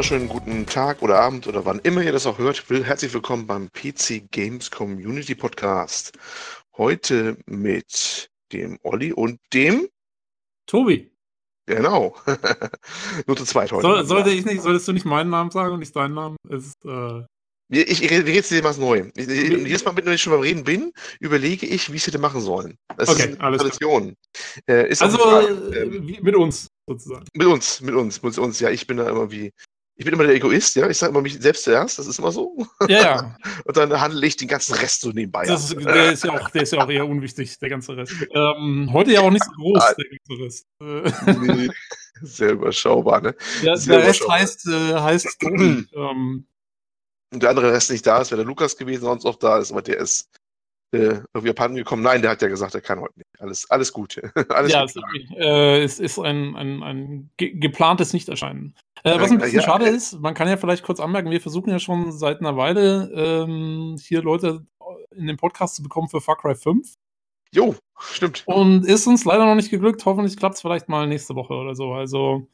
wunderschönen guten Tag oder Abend oder wann immer ihr das auch hört. Will herzlich willkommen beim PC Games Community Podcast. Heute mit dem Olli und dem Tobi. Genau. Nur zu zweit heute. Soll, sollte ich nicht, solltest du nicht meinen Namen sagen und nicht deinen Namen? Ist, äh ich, ich, rede jetzt dir was neu. Ich, ich, jedes Mal, wenn ich schon beim Reden bin, überlege ich, wie ich es hätte machen sollen. Das okay, ist eine Tradition. Äh, ist also äh, mit uns sozusagen. Mit uns, mit uns, mit uns. Ja, ich bin da immer wie. Ich bin immer der Egoist, ja. Ich sage immer mich selbst zuerst, das ist immer so. Ja, ja. Und dann handle ich den ganzen Rest so nebenbei. Ist, der, ist ja auch, der ist ja auch eher unwichtig, der ganze Rest. Ähm, heute ja auch nicht so groß, der ganze Rest. nee, sehr überschaubar, ne? Ja, sehr der Rest heißt, äh, heißt ähm, und der andere Rest nicht da ist, wäre der Lukas gewesen, sonst auch da ist, aber der ist äh, irgendwie abhanden gekommen. Nein, der hat ja gesagt, er kann heute nicht. Alles, alles gut. alles ja, gut es, äh, es, ist ein, ein, ein ge geplantes Nichterscheinen. Äh, was ein bisschen ja, schade ja. ist, man kann ja vielleicht kurz anmerken, wir versuchen ja schon seit einer Weile ähm, hier Leute in den Podcast zu bekommen für Far Cry 5. Jo, stimmt. Und ist uns leider noch nicht geglückt. Hoffentlich klappt es vielleicht mal nächste Woche oder so. Also.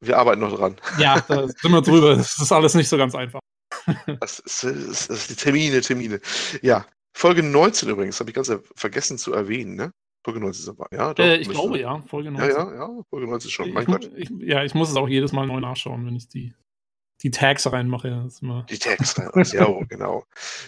Wir arbeiten noch dran. Ja, da sind wir drüber. Das ist alles nicht so ganz einfach. Das ist, das ist die Termine, Termine. Ja, Folge 19 übrigens, habe ich ganz vergessen zu erwähnen, ne? Folge 19 ist aber, ja? Doch, äh, ich glaube ja, Folge 19. Ja, ja, ja, Folge 19 schon, mein ich, Gott. Ich, ja, ich muss es auch jedes Mal neu nachschauen, wenn ich die, die Tags reinmache. Die Tags rein, ja, oh, genau.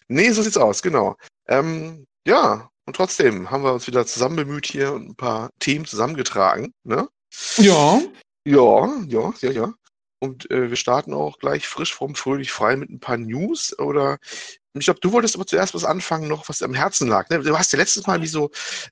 Nee, so sieht's aus, genau. Ähm, ja, und trotzdem haben wir uns wieder zusammen bemüht hier und ein paar Themen zusammengetragen, ne? Ja. Ja, ja, ja, ja. Und äh, wir starten auch gleich frisch, fromm, fröhlich, frei mit ein paar News. Oder ich glaube, du wolltest aber zuerst was anfangen, noch was am Herzen lag. Ne? Du hast ja letztes Mal wie so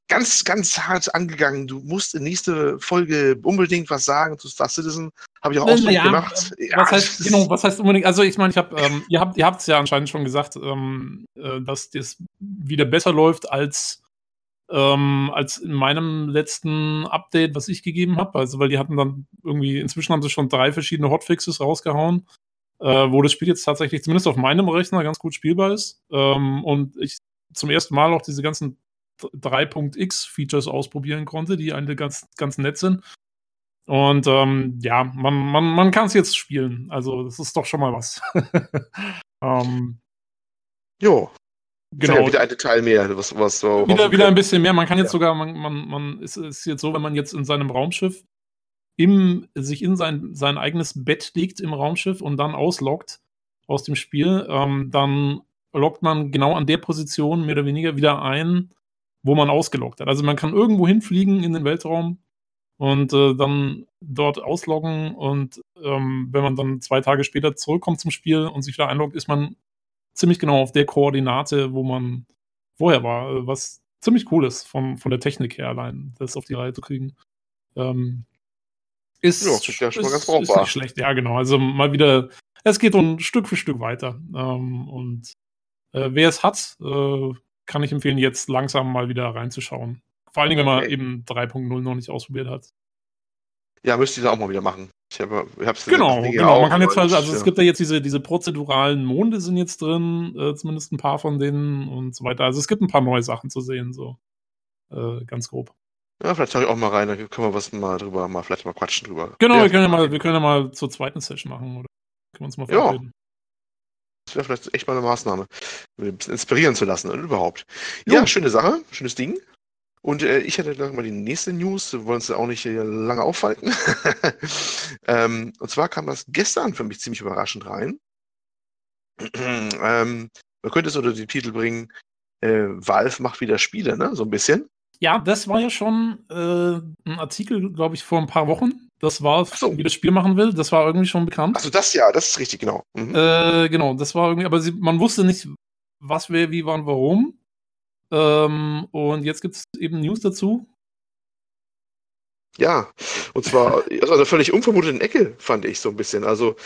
ganz, ganz hart angegangen. Du musst in nächste Folge unbedingt was sagen zu Star Citizen. Habe ich auch Ausdruck ja, gemacht. Ja, was heißt, genau, was heißt unbedingt? Also ich meine, ich habe, ähm, ihr habt, ihr habt es ja anscheinend schon gesagt, ähm, äh, dass das wieder besser läuft als ähm, als in meinem letzten Update, was ich gegeben habe. Also, weil die hatten dann irgendwie, inzwischen haben sie schon drei verschiedene Hotfixes rausgehauen, äh, wo das Spiel jetzt tatsächlich zumindest auf meinem Rechner ganz gut spielbar ist. Ähm, und ich zum ersten Mal auch diese ganzen 3.x Features ausprobieren konnte, die eigentlich ganz, ganz nett sind. Und ähm, ja, man, man, man kann es jetzt spielen. Also, das ist doch schon mal was. ähm, jo, Genau. Ja wieder ein Detail mehr, was, was so. Wieder, wieder ein bisschen mehr. Man kann jetzt ja. sogar, man, man, man ist, ist jetzt so, wenn man jetzt in seinem Raumschiff im, sich in sein, sein eigenes Bett legt im Raumschiff und dann ausloggt aus dem Spiel, ähm, dann loggt man genau an der Position mehr oder weniger wieder ein, wo man ausgeloggt hat. Also man kann irgendwo hinfliegen in den Weltraum und äh, dann dort ausloggen und ähm, wenn man dann zwei Tage später zurückkommt zum Spiel und sich wieder einloggt, ist man ziemlich genau auf der Koordinate, wo man vorher war, was ziemlich cool ist von, von der Technik her allein, das auf die Reihe zu kriegen. Ähm, ist, ja, ist, ja schon mal ganz brauchbar. ist nicht schlecht, ja genau. Also mal wieder, es geht so Stück für Stück weiter. Ähm, und äh, wer es hat, äh, kann ich empfehlen, jetzt langsam mal wieder reinzuschauen. Vor allen Dingen, wenn man okay. eben 3.0 noch nicht ausprobiert hat. Ja, müsste ich auch mal wieder machen. Ich habe es Genau, genau. Auch, man kann jetzt halt, also es gibt ja jetzt diese, diese prozeduralen Monde sind jetzt drin, äh, zumindest ein paar von denen und so weiter. Also es gibt ein paar neue Sachen zu sehen, so äh, ganz grob. Ja, vielleicht schaue ich auch mal rein, dann können wir was mal drüber, mal vielleicht mal quatschen drüber. Genau, ja, wir können ja mal, wir können ja mal zur zweiten Session machen, oder? Können wir uns mal verabreden. Ja. Das wäre vielleicht echt mal eine Maßnahme, ein bisschen inspirieren zu lassen und überhaupt. Jo. Ja, schöne Sache, schönes Ding. Und äh, ich hätte gleich mal die nächste News, wir wollen uns auch nicht hier lange aufhalten. ähm, und zwar kam das gestern für mich ziemlich überraschend rein. ähm, man könnte es unter den Titel bringen, äh, Valve macht wieder Spiele, ne? So ein bisschen. Ja, das war ja schon äh, ein Artikel, glaube ich, vor ein paar Wochen. Das war, so. wie das Spiel machen will. Das war irgendwie schon bekannt. Also das ja, das ist richtig, genau. Mhm. Äh, genau, das war irgendwie, aber sie, man wusste nicht, was, wer, wie, wann, warum. Ähm, und jetzt gibt es eben News dazu. Ja, und zwar also eine völlig unvermuteten Ecke, fand ich so ein bisschen. Also,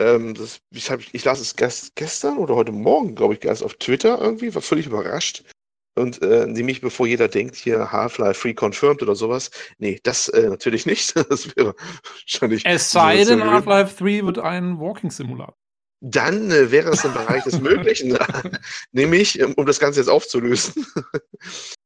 ähm, das, ich, hab, ich las es gest, gestern oder heute Morgen, glaube ich, erst auf Twitter irgendwie, war völlig überrascht. Und äh, nämlich bevor jeder denkt, hier Half-Life Free Confirmed oder sowas. Nee, das äh, natürlich nicht. das wäre wahrscheinlich. Es sei denn, Half-Life 3 wird ein Walking-Simulator dann äh, wäre es im Bereich des Möglichen, nämlich, um, um das Ganze jetzt aufzulösen,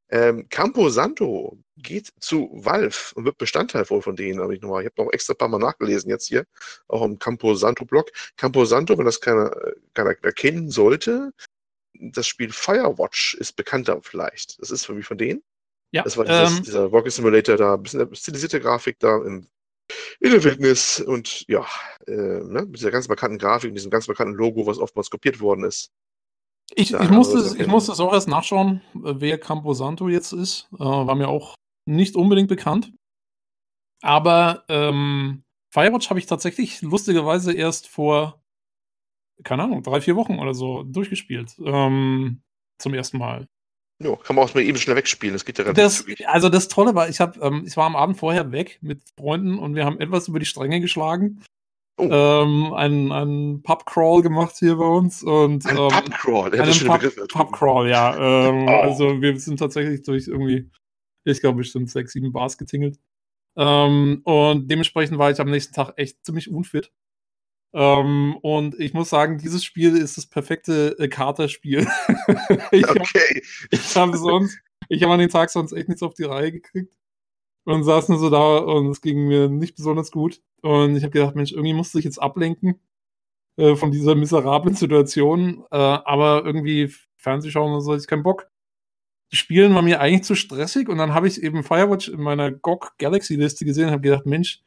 Ähm, Campo Santo geht zu Valve und wird Bestandteil wohl von denen. Aber ich, noch ich habe noch extra ein paar Mal nachgelesen jetzt hier, auch im Campo Santo-Blog. Campo Santo, wenn das keiner, keiner erkennen sollte, das Spiel Firewatch ist bekannter vielleicht. Das ist für mich von denen. Ja, das war dieses, ähm, dieser Walking Simulator da, ein bisschen stilisierte Grafik da im, in der Wildnis und ja, äh, ne, mit dieser ganz bekannten Grafik, diesem ganz bekannten Logo, was oftmals kopiert worden ist. Ich, ich, musste, es, ich musste es auch erst nachschauen, wer Camposanto jetzt ist. Äh, war mir auch nicht unbedingt bekannt. Aber ähm, Firewatch habe ich tatsächlich lustigerweise erst vor, keine Ahnung, drei, vier Wochen oder so durchgespielt. Ähm, zum ersten Mal. Ja, kann man auch mal eben schnell wegspielen. Das geht ja das, Also das Tolle war, ich, hab, ähm, ich war am Abend vorher weg mit Freunden und wir haben etwas über die Stränge geschlagen. Oh. Ähm, einen, einen Pub-Crawl gemacht hier bei uns. Und, ein ähm, Pub-Crawl, ja, einen Pub, Pub-Crawl, ja. Ähm, oh. Also wir sind tatsächlich durch irgendwie, ich glaube bestimmt sechs, sieben Bars getingelt. Ähm, und dementsprechend war ich am nächsten Tag echt ziemlich unfit. Ähm, und ich muss sagen, dieses Spiel ist das perfekte äh, Katerspiel. ich okay. Hab, ich habe sonst, ich habe an den Tag sonst echt nichts auf die Reihe gekriegt und saß nur so da und es ging mir nicht besonders gut. Und ich habe gedacht, Mensch, irgendwie musste ich jetzt ablenken äh, von dieser miserablen Situation. Äh, aber irgendwie Fernsehschauen und so, hatte ich keinen Bock. Spielen war mir eigentlich zu stressig und dann habe ich eben Firewatch in meiner GOG Galaxy Liste gesehen und habe gedacht, Mensch,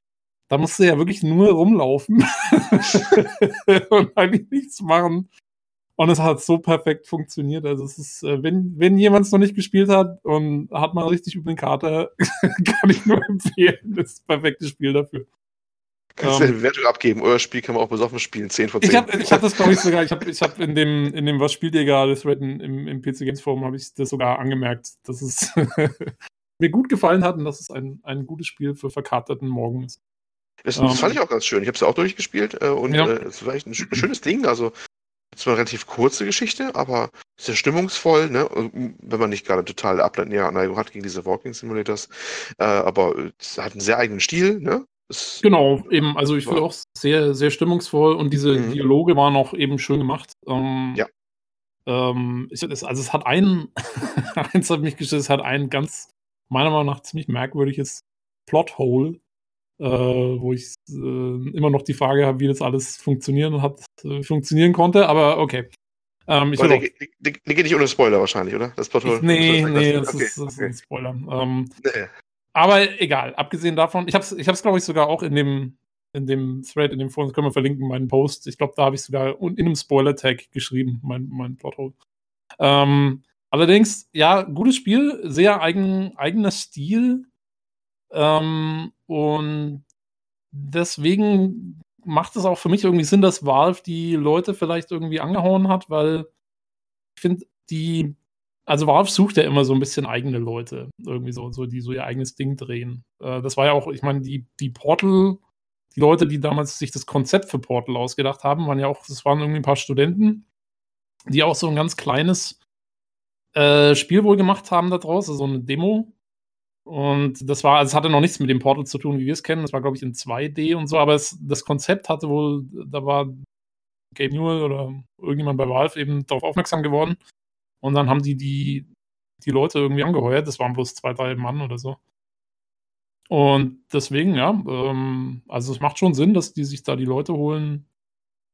da musst du ja wirklich nur rumlaufen und eigentlich nichts machen. Und es hat so perfekt funktioniert. Also es ist, äh, wenn, wenn jemand es noch nicht gespielt hat und hat mal richtig über den Kater, kann ich nur empfehlen. Das ist das perfekte Spiel dafür. Kannst du eine ähm, Bewertung abgeben? Euer Spiel kann man auch besoffen spielen, 10 von 10. Ich habe ich hab das, glaube ich, sogar, ich habe ich hab in dem, in dem Was spielt ihr gerade, Thread im, im PC Games Forum, habe ich das sogar angemerkt, dass es mir gut gefallen hat und dass es ein, ein gutes Spiel für verkaterten Morgen ist. Das, das um, fand ich auch ganz schön. Ich habe es ja auch durchgespielt äh, und ja. äh, es war echt ein schönes Ding. Also zwar eine relativ kurze Geschichte, aber sehr stimmungsvoll, ne? wenn man nicht gerade total Abneigung hat gegen diese Walking Simulators. Äh, aber es hat einen sehr eigenen Stil, ne? Es genau, eben, also ich finde auch sehr, sehr stimmungsvoll und diese mhm. Dialoge waren auch eben schön gemacht. Ähm, ja. Ähm, ich, also es hat einen, eins hat mich gestellt, es hat ein ganz, meiner Meinung nach ziemlich merkwürdiges Plothole, äh, wo ich äh, immer noch die Frage habe, wie das alles funktionieren hat, äh, funktionieren konnte, aber okay. Ähm, ich die, die, die, geht nicht ohne Spoiler wahrscheinlich, oder? Das ich, nee, nee, das, okay, ist, das okay. ist ein Spoiler. Ähm, nee. Aber egal, abgesehen davon, ich habe es, ich hab's, glaube ich, sogar auch in dem, in dem Thread, in dem Forum, können wir verlinken, meinen Post. Ich glaube, da habe ich sogar in einem Spoiler-Tag geschrieben, mein, mein Plothole. Ähm, allerdings, ja, gutes Spiel, sehr eigen, eigener Stil. Ähm, und deswegen macht es auch für mich irgendwie Sinn, dass Valve die Leute vielleicht irgendwie angehauen hat, weil ich finde, die, also Valve sucht ja immer so ein bisschen eigene Leute, irgendwie so, so die so ihr eigenes Ding drehen. Äh, das war ja auch, ich meine, die, die Portal, die Leute, die damals sich das Konzept für Portal ausgedacht haben, waren ja auch, das waren irgendwie ein paar Studenten, die auch so ein ganz kleines äh, Spiel wohl gemacht haben da draußen, so eine Demo und das war, also es hatte noch nichts mit dem Portal zu tun, wie wir es kennen. Das war, glaube ich, in 2D und so, aber es, das Konzept hatte wohl, da war Gabe Newell oder irgendjemand bei Valve eben darauf aufmerksam geworden. Und dann haben die, die die Leute irgendwie angeheuert. Das waren bloß zwei, drei Mann oder so. Und deswegen, ja, ähm, also es macht schon Sinn, dass die sich da die Leute holen,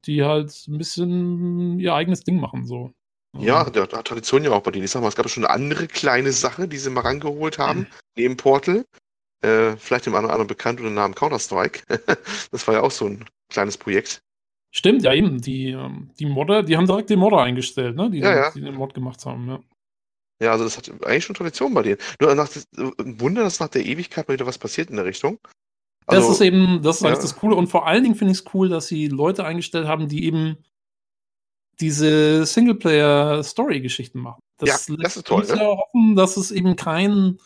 die halt ein bisschen ihr eigenes Ding machen, so. Ja, der, der Tradition ja auch bei denen. Ich sag mal, es gab schon eine andere kleine Sache, die sie mal rangeholt haben, mhm. neben Portal. Äh, vielleicht dem anderen, anderen bekannt unter dem Namen Counter-Strike. das war ja auch so ein kleines Projekt. Stimmt, ja eben. Die, ähm, die Modder, die haben direkt den Modder eingestellt, ne? Die, ja, ja. die den Mod gemacht haben, ja. Ja, also das hat eigentlich schon Tradition bei denen. Nur nach, ein Wunder, dass nach der Ewigkeit mal wieder was passiert in der Richtung. Also, das ist eben, das ist ja. das Coole. Und vor allen Dingen finde ich es cool, dass sie Leute eingestellt haben, die eben diese Singleplayer-Story-Geschichten machen. Das, ja, das ist toll. Ne? hoffen, dass es eben kein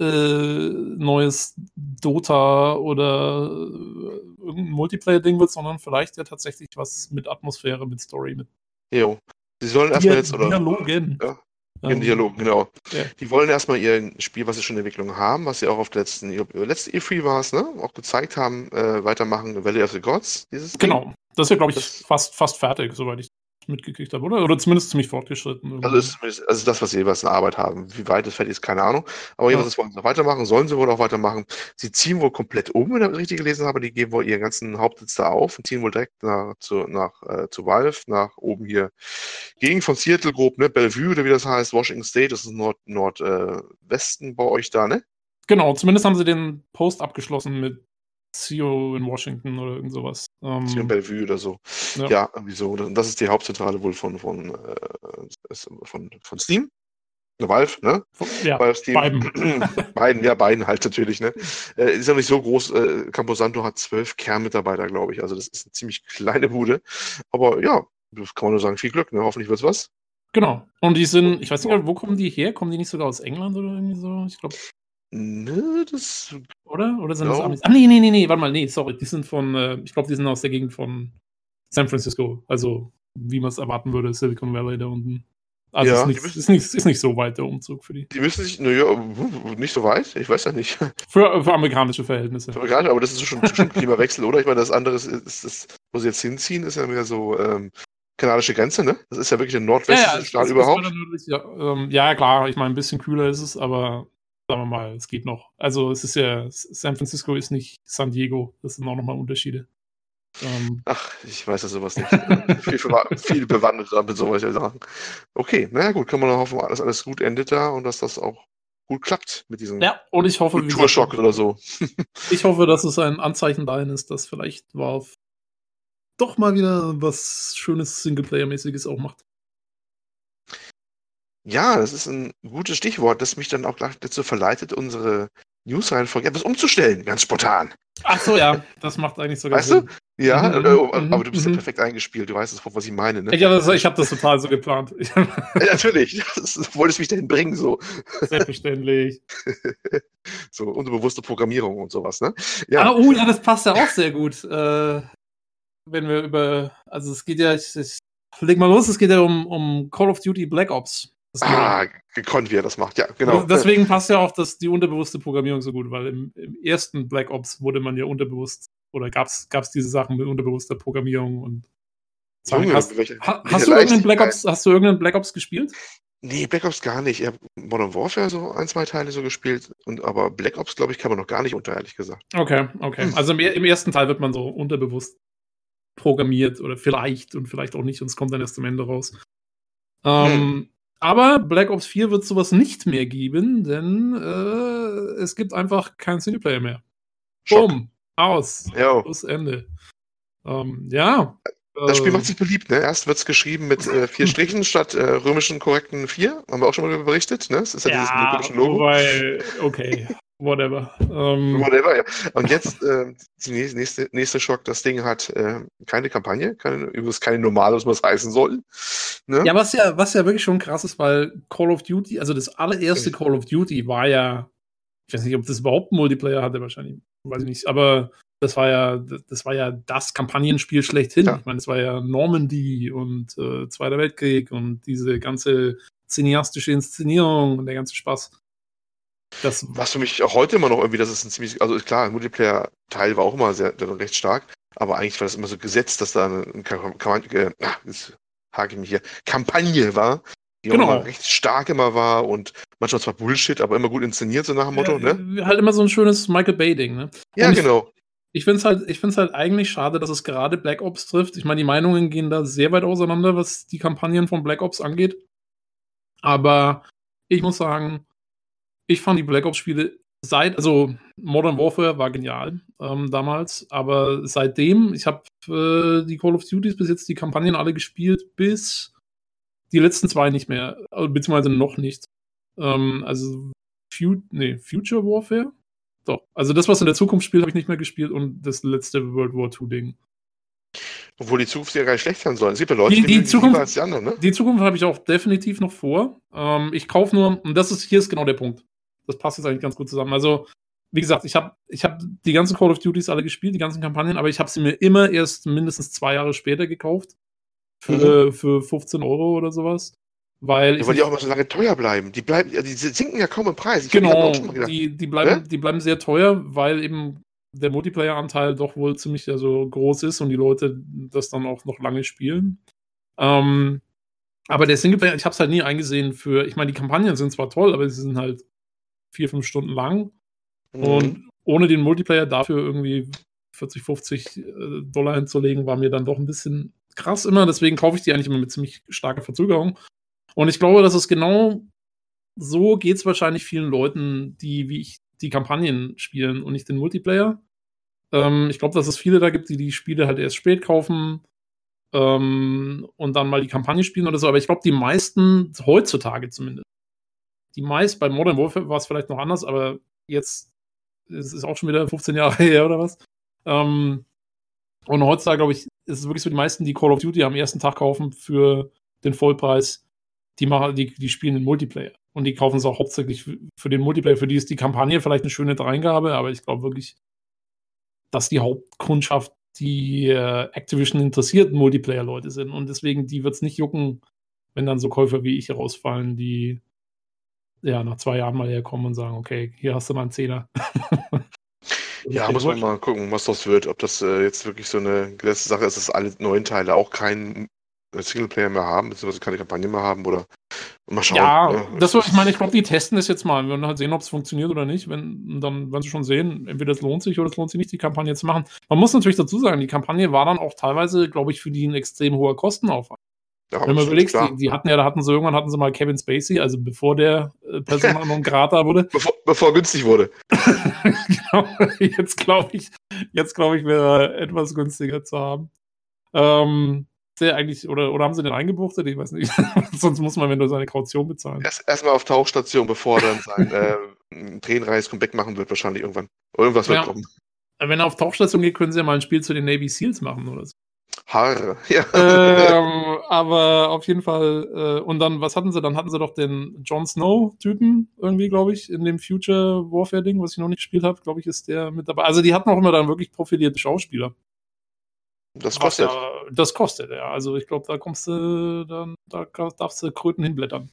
äh, neues Dota oder äh, irgendein Multiplayer-Ding wird, sondern vielleicht ja tatsächlich was mit Atmosphäre, mit Story, mit. Jo. Sie sollen erstmal jetzt, oder? Dialogen. Ja. In ähm, Dialog, genau. Ja. Die wollen erstmal ihr Spiel, was sie schon in Entwicklung haben, was sie auch auf der letzten, letzten E3 war es, ne? Auch gezeigt haben, äh, weitermachen, Valley of the Gods, dieses Genau. Ding. Das ist ja, glaube ich, das, fast, fast fertig, soweit ich mitgekriegt habe, oder? Oder zumindest ziemlich fortgeschritten. Also ist zumindest, also das, was sie jeweils in Arbeit haben. Wie weit es fertig ist, keine Ahnung. Aber jeweils wollen sie noch weitermachen, sollen sie wohl auch weitermachen. Sie ziehen wohl komplett um, wenn ich das richtig gelesen habe. Die geben wohl ihren ganzen Hauptsitz da auf und ziehen wohl direkt nach, zu, nach, äh, zu Valve, nach oben hier gegen von Seattle grob, ne? Bellevue oder wie das heißt, Washington State, das ist Nord, Nordwesten äh, bei euch da, ne? Genau, zumindest haben sie den Post abgeschlossen mit CEO in Washington oder irgend sowas. Ähm, CEO in Bellevue oder so. Ja. ja, irgendwie so. Und das ist die Hauptzentrale wohl von, von, äh, von, von Steam. Valve, ne? Ja, Valve Steam. beiden. beiden, ja, beiden halt natürlich, ne? Äh, ist ja nicht so groß. Äh, Camposanto hat zwölf Kernmitarbeiter, glaube ich. Also das ist eine ziemlich kleine Bude. Aber ja, das kann man nur sagen, viel Glück, ne? Hoffentlich wird's was. Genau. Und die sind, ich weiß nicht, wo kommen die her? Kommen die nicht sogar aus England oder irgendwie so? Ich glaube. Ne, das. Oder? Oder sind das Amis? Ah, nee, nee, nee, nee, warte mal, nee, sorry. Die sind von, äh, ich glaube, die sind aus der Gegend von San Francisco. Also, wie man es erwarten würde, Silicon Valley da unten. Also, ja, ist, nicht, müssen, ist, nicht, ist nicht so weit der Umzug für die. Die müssen sich, naja, nicht so weit, ich weiß ja nicht. Für, für amerikanische Verhältnisse. Für amerikanische, aber das ist schon, schon Klimawechsel, oder? Ich meine, das andere ist, ist, ist, wo sie jetzt hinziehen, ist ja mehr so ähm, kanadische Grenze, ne? Das ist ja wirklich der nordwestliche ja, ja, Staat überhaupt. Ja, ähm, ja, klar, ich meine, ein bisschen kühler ist es, aber sagen wir mal, es geht noch. Also es ist ja, San Francisco ist nicht San Diego. Das sind auch nochmal Unterschiede. Ähm, Ach, ich weiß ja sowas nicht. viel, viel bewandert mit solchen Sachen. Okay, naja gut, kann man nur hoffen, dass alles gut endet da und dass das auch gut klappt mit diesem ja, und ich hoffe, Kulturschock oder so. ich hoffe, dass es ein Anzeichen dahin ist, dass vielleicht Valve doch mal wieder was Schönes Singleplayer-mäßiges auch macht. Ja, das ist ein gutes Stichwort, das mich dann auch gleich dazu verleitet, unsere News-Reihenfolge etwas umzustellen, ganz spontan. Ach so, ja, das macht eigentlich sogar weißt Sinn. Weißt du? Ja, mhm, äh, aber du bist mhm. ja perfekt eingespielt, du weißt sofort, was ich meine. Ne? Ich habe das, hab das total so geplant. ja, natürlich, du wolltest mich dahin bringen, so. Selbstverständlich. so, unterbewusste Programmierung und sowas, ne? Ja. Ah, oh, ja, das passt ja auch sehr gut. Äh, wenn wir über, also es geht ja, ich, ich leg mal los, es geht ja um, um Call of Duty Black Ops. Ah, gekonnt, wie er das macht, ja, genau. Deswegen passt ja auch das, die unterbewusste Programmierung so gut, weil im, im ersten Black Ops wurde man ja unterbewusst, oder gab es diese Sachen mit unterbewusster Programmierung und Junge, hast, welche, ha, hast, du irgendeinen Black Ops, hast du irgendeinen Black Ops gespielt? Nee, Black Ops gar nicht. Ich habe Modern Warfare so ein, zwei Teile so gespielt, und, aber Black Ops, glaube ich, kann man noch gar nicht unter, ehrlich gesagt. Okay, okay. Hm. Also im, im, ersten Teil wird man so unterbewusst programmiert oder vielleicht und vielleicht auch nicht und es kommt dann erst am Ende raus. Ähm, hm. Aber Black Ops 4 wird sowas nicht mehr geben, denn äh, es gibt einfach keinen Singleplayer mehr. Boom, aus. Jo. Aus Ende. Ähm, ja. Das Spiel macht sich beliebt, ne? Erst wird es geschrieben mit äh, vier Strichen statt äh, römischen korrekten vier. Haben wir auch schon mal darüber berichtet, ne? Das ist ja, ja dieses Logo. Wobei, okay. Whatever. Ähm, Whatever, ja. Und jetzt äh, die nächste, nächste Schock, das Ding hat äh, keine Kampagne, keine, übrigens keine normale, was man es heißen soll. Ne? Ja, was ja, was ja wirklich schon krass ist, weil Call of Duty, also das allererste Call of Duty war ja, ich weiß nicht, ob das überhaupt Multiplayer hatte, wahrscheinlich, weiß ich nicht, aber das war ja, das war ja das Kampagnenspiel schlechthin. Ja. Ich meine, es war ja Normandy und äh, Zweiter Weltkrieg und diese ganze cineastische Inszenierung und der ganze Spaß. Das Was für mich auch heute immer noch irgendwie, das ist ein ziemlich, also klar, ein Multiplayer-Teil war auch immer sehr, recht stark, aber eigentlich war das immer so gesetzt, dass da eine, Kampagne, äh, hake ich mich hier, Kampagne war, die genau. auch immer recht stark immer war und manchmal zwar Bullshit, aber immer gut inszeniert, so nach dem Motto, ja, ne? Halt immer so ein schönes Michael Bay-Ding, ne? Ja, ich, genau. Ich finde es halt, ich find's halt eigentlich schade, dass es gerade Black Ops trifft. Ich meine, die Meinungen gehen da sehr weit auseinander, was die Kampagnen von Black Ops angeht. Aber ich muss sagen, ich fand die Black Ops-Spiele seit, also Modern Warfare war genial ähm, damals, aber seitdem, ich habe äh, die Call of Duties bis jetzt die Kampagnen alle gespielt, bis die letzten zwei nicht mehr, also, beziehungsweise noch nicht. Ähm, also Fu nee, Future Warfare? Doch. Also das, was in der Zukunft spielt, habe ich nicht mehr gespielt und das letzte World War II-Ding. Obwohl die Zukunft ja gar nicht schlecht sein soll. Es gibt ja Leute, die, die, die Zukunft, als die anderen, ne? Die Zukunft habe ich auch definitiv noch vor. Ähm, ich kaufe nur, und das ist, hier ist genau der Punkt das passt jetzt eigentlich ganz gut zusammen. Also, wie gesagt, ich habe ich hab die ganzen Call of Duties alle gespielt, die ganzen Kampagnen, aber ich habe sie mir immer erst mindestens zwei Jahre später gekauft. Für, mhm. für 15 Euro oder sowas. Weil, ja, weil die auch immer so lange teuer bleiben. Die bleiben, die sinken ja kaum im Preis. Ich genau, die, die, bleiben, die bleiben sehr teuer, weil eben der Multiplayer-Anteil doch wohl ziemlich also groß ist und die Leute das dann auch noch lange spielen. Ähm, aber der Singleplayer, ich habe es halt nie eingesehen für, ich meine, die Kampagnen sind zwar toll, aber sie sind halt vier, fünf Stunden lang. Mhm. Und ohne den Multiplayer dafür irgendwie 40, 50 äh, Dollar hinzulegen, war mir dann doch ein bisschen krass immer. Deswegen kaufe ich die eigentlich immer mit ziemlich starker Verzögerung. Und ich glaube, dass es genau so geht es wahrscheinlich vielen Leuten, die wie ich die Kampagnen spielen und nicht den Multiplayer. Ähm, ich glaube, dass es viele da gibt, die die Spiele halt erst spät kaufen ähm, und dann mal die Kampagne spielen oder so. Aber ich glaube, die meisten, heutzutage zumindest, die meisten, bei Modern Warfare war es vielleicht noch anders, aber jetzt es ist auch schon wieder 15 Jahre her oder was. Ähm, und heutzutage, glaube ich, ist es wirklich so, die meisten, die Call of Duty am ersten Tag kaufen für den Vollpreis, die, machen, die, die spielen den Multiplayer. Und die kaufen es auch hauptsächlich für, für den Multiplayer. Für die ist die Kampagne vielleicht eine schöne Dreingabe, aber ich glaube wirklich, dass die Hauptkundschaft die äh, Activision interessierten Multiplayer-Leute sind. Und deswegen, die wird es nicht jucken, wenn dann so Käufer wie ich rausfallen, die ja nach zwei Jahren mal herkommen und sagen, okay, hier hast du mal einen Zehner. ja, muss man mal gucken, was das wird. Ob das äh, jetzt wirklich so eine letzte Sache ist, dass alle neuen Teile auch keinen Singleplayer mehr haben, beziehungsweise keine Kampagne mehr haben oder mal schauen. Ja, ja. das ich meine, ich glaube, die testen das jetzt mal. Wir werden halt sehen, ob es funktioniert oder nicht. Wenn, dann werden sie schon sehen, entweder es lohnt sich oder es lohnt sich nicht, die Kampagne zu machen. Man muss natürlich dazu sagen, die Kampagne war dann auch teilweise, glaube ich, für die ein extrem hoher Kostenaufwand. Wenn man überlegt, die, die, hatten ja, da hatten sie irgendwann hatten sie mal Kevin Spacey, also bevor der äh, Persona non grata wurde. Bevor, bevor günstig wurde. genau, jetzt glaube ich, jetzt glaube ich, wäre etwas günstiger zu haben. Ähm, der eigentlich, oder, oder haben sie den eingebuchtet? Ich weiß nicht. Sonst muss man, wenn du seine Kaution bezahlen. Erst, erstmal auf Tauchstation, bevor er dann sein äh, Tränenreis Comeback machen wird, wahrscheinlich irgendwann. Irgendwas wird ja. kommen. Wenn er auf Tauchstation geht, können sie ja mal ein Spiel zu den Navy Seals machen oder so. Haare, ja. Ähm, aber auf jeden Fall, äh, und dann, was hatten sie? Dann hatten sie doch den Jon Snow-Typen irgendwie, glaube ich, in dem Future Warfare-Ding, was ich noch nicht gespielt habe, glaube ich, ist der mit dabei. Also die hatten auch immer dann wirklich profilierte Schauspieler. Das kostet. Ja, das kostet, ja. Also ich glaube, da kommst du, dann, da darfst du Kröten hinblättern.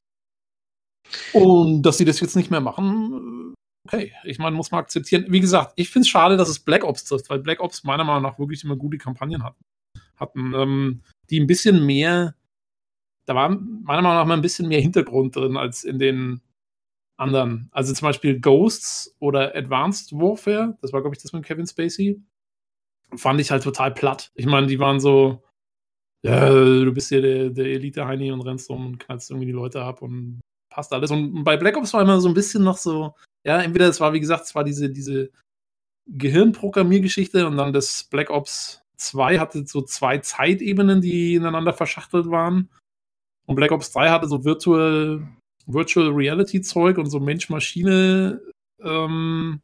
Und dass sie das jetzt nicht mehr machen, okay. Ich meine, muss man akzeptieren. Wie gesagt, ich finde es schade, dass es Black Ops trifft, weil Black Ops meiner Meinung nach wirklich immer gute Kampagnen hatten. Hatten ähm, die ein bisschen mehr, da war meiner Meinung nach mal ein bisschen mehr Hintergrund drin als in den anderen. Also zum Beispiel Ghosts oder Advanced Warfare, das war, glaube ich, das mit Kevin Spacey fand ich halt total platt. Ich meine, die waren so, ja, du bist hier der, der Elite-Heini und rennst rum und knallst irgendwie die Leute ab und passt alles. Und bei Black Ops war immer so ein bisschen noch so, ja, entweder es war, wie gesagt, es war diese, diese Gehirnprogrammiergeschichte und dann das Black Ops 2 hatte so zwei Zeitebenen, die ineinander verschachtelt waren. Und Black Ops 3 hatte so Virtual, Virtual Reality Zeug und so Mensch-Maschine ähm,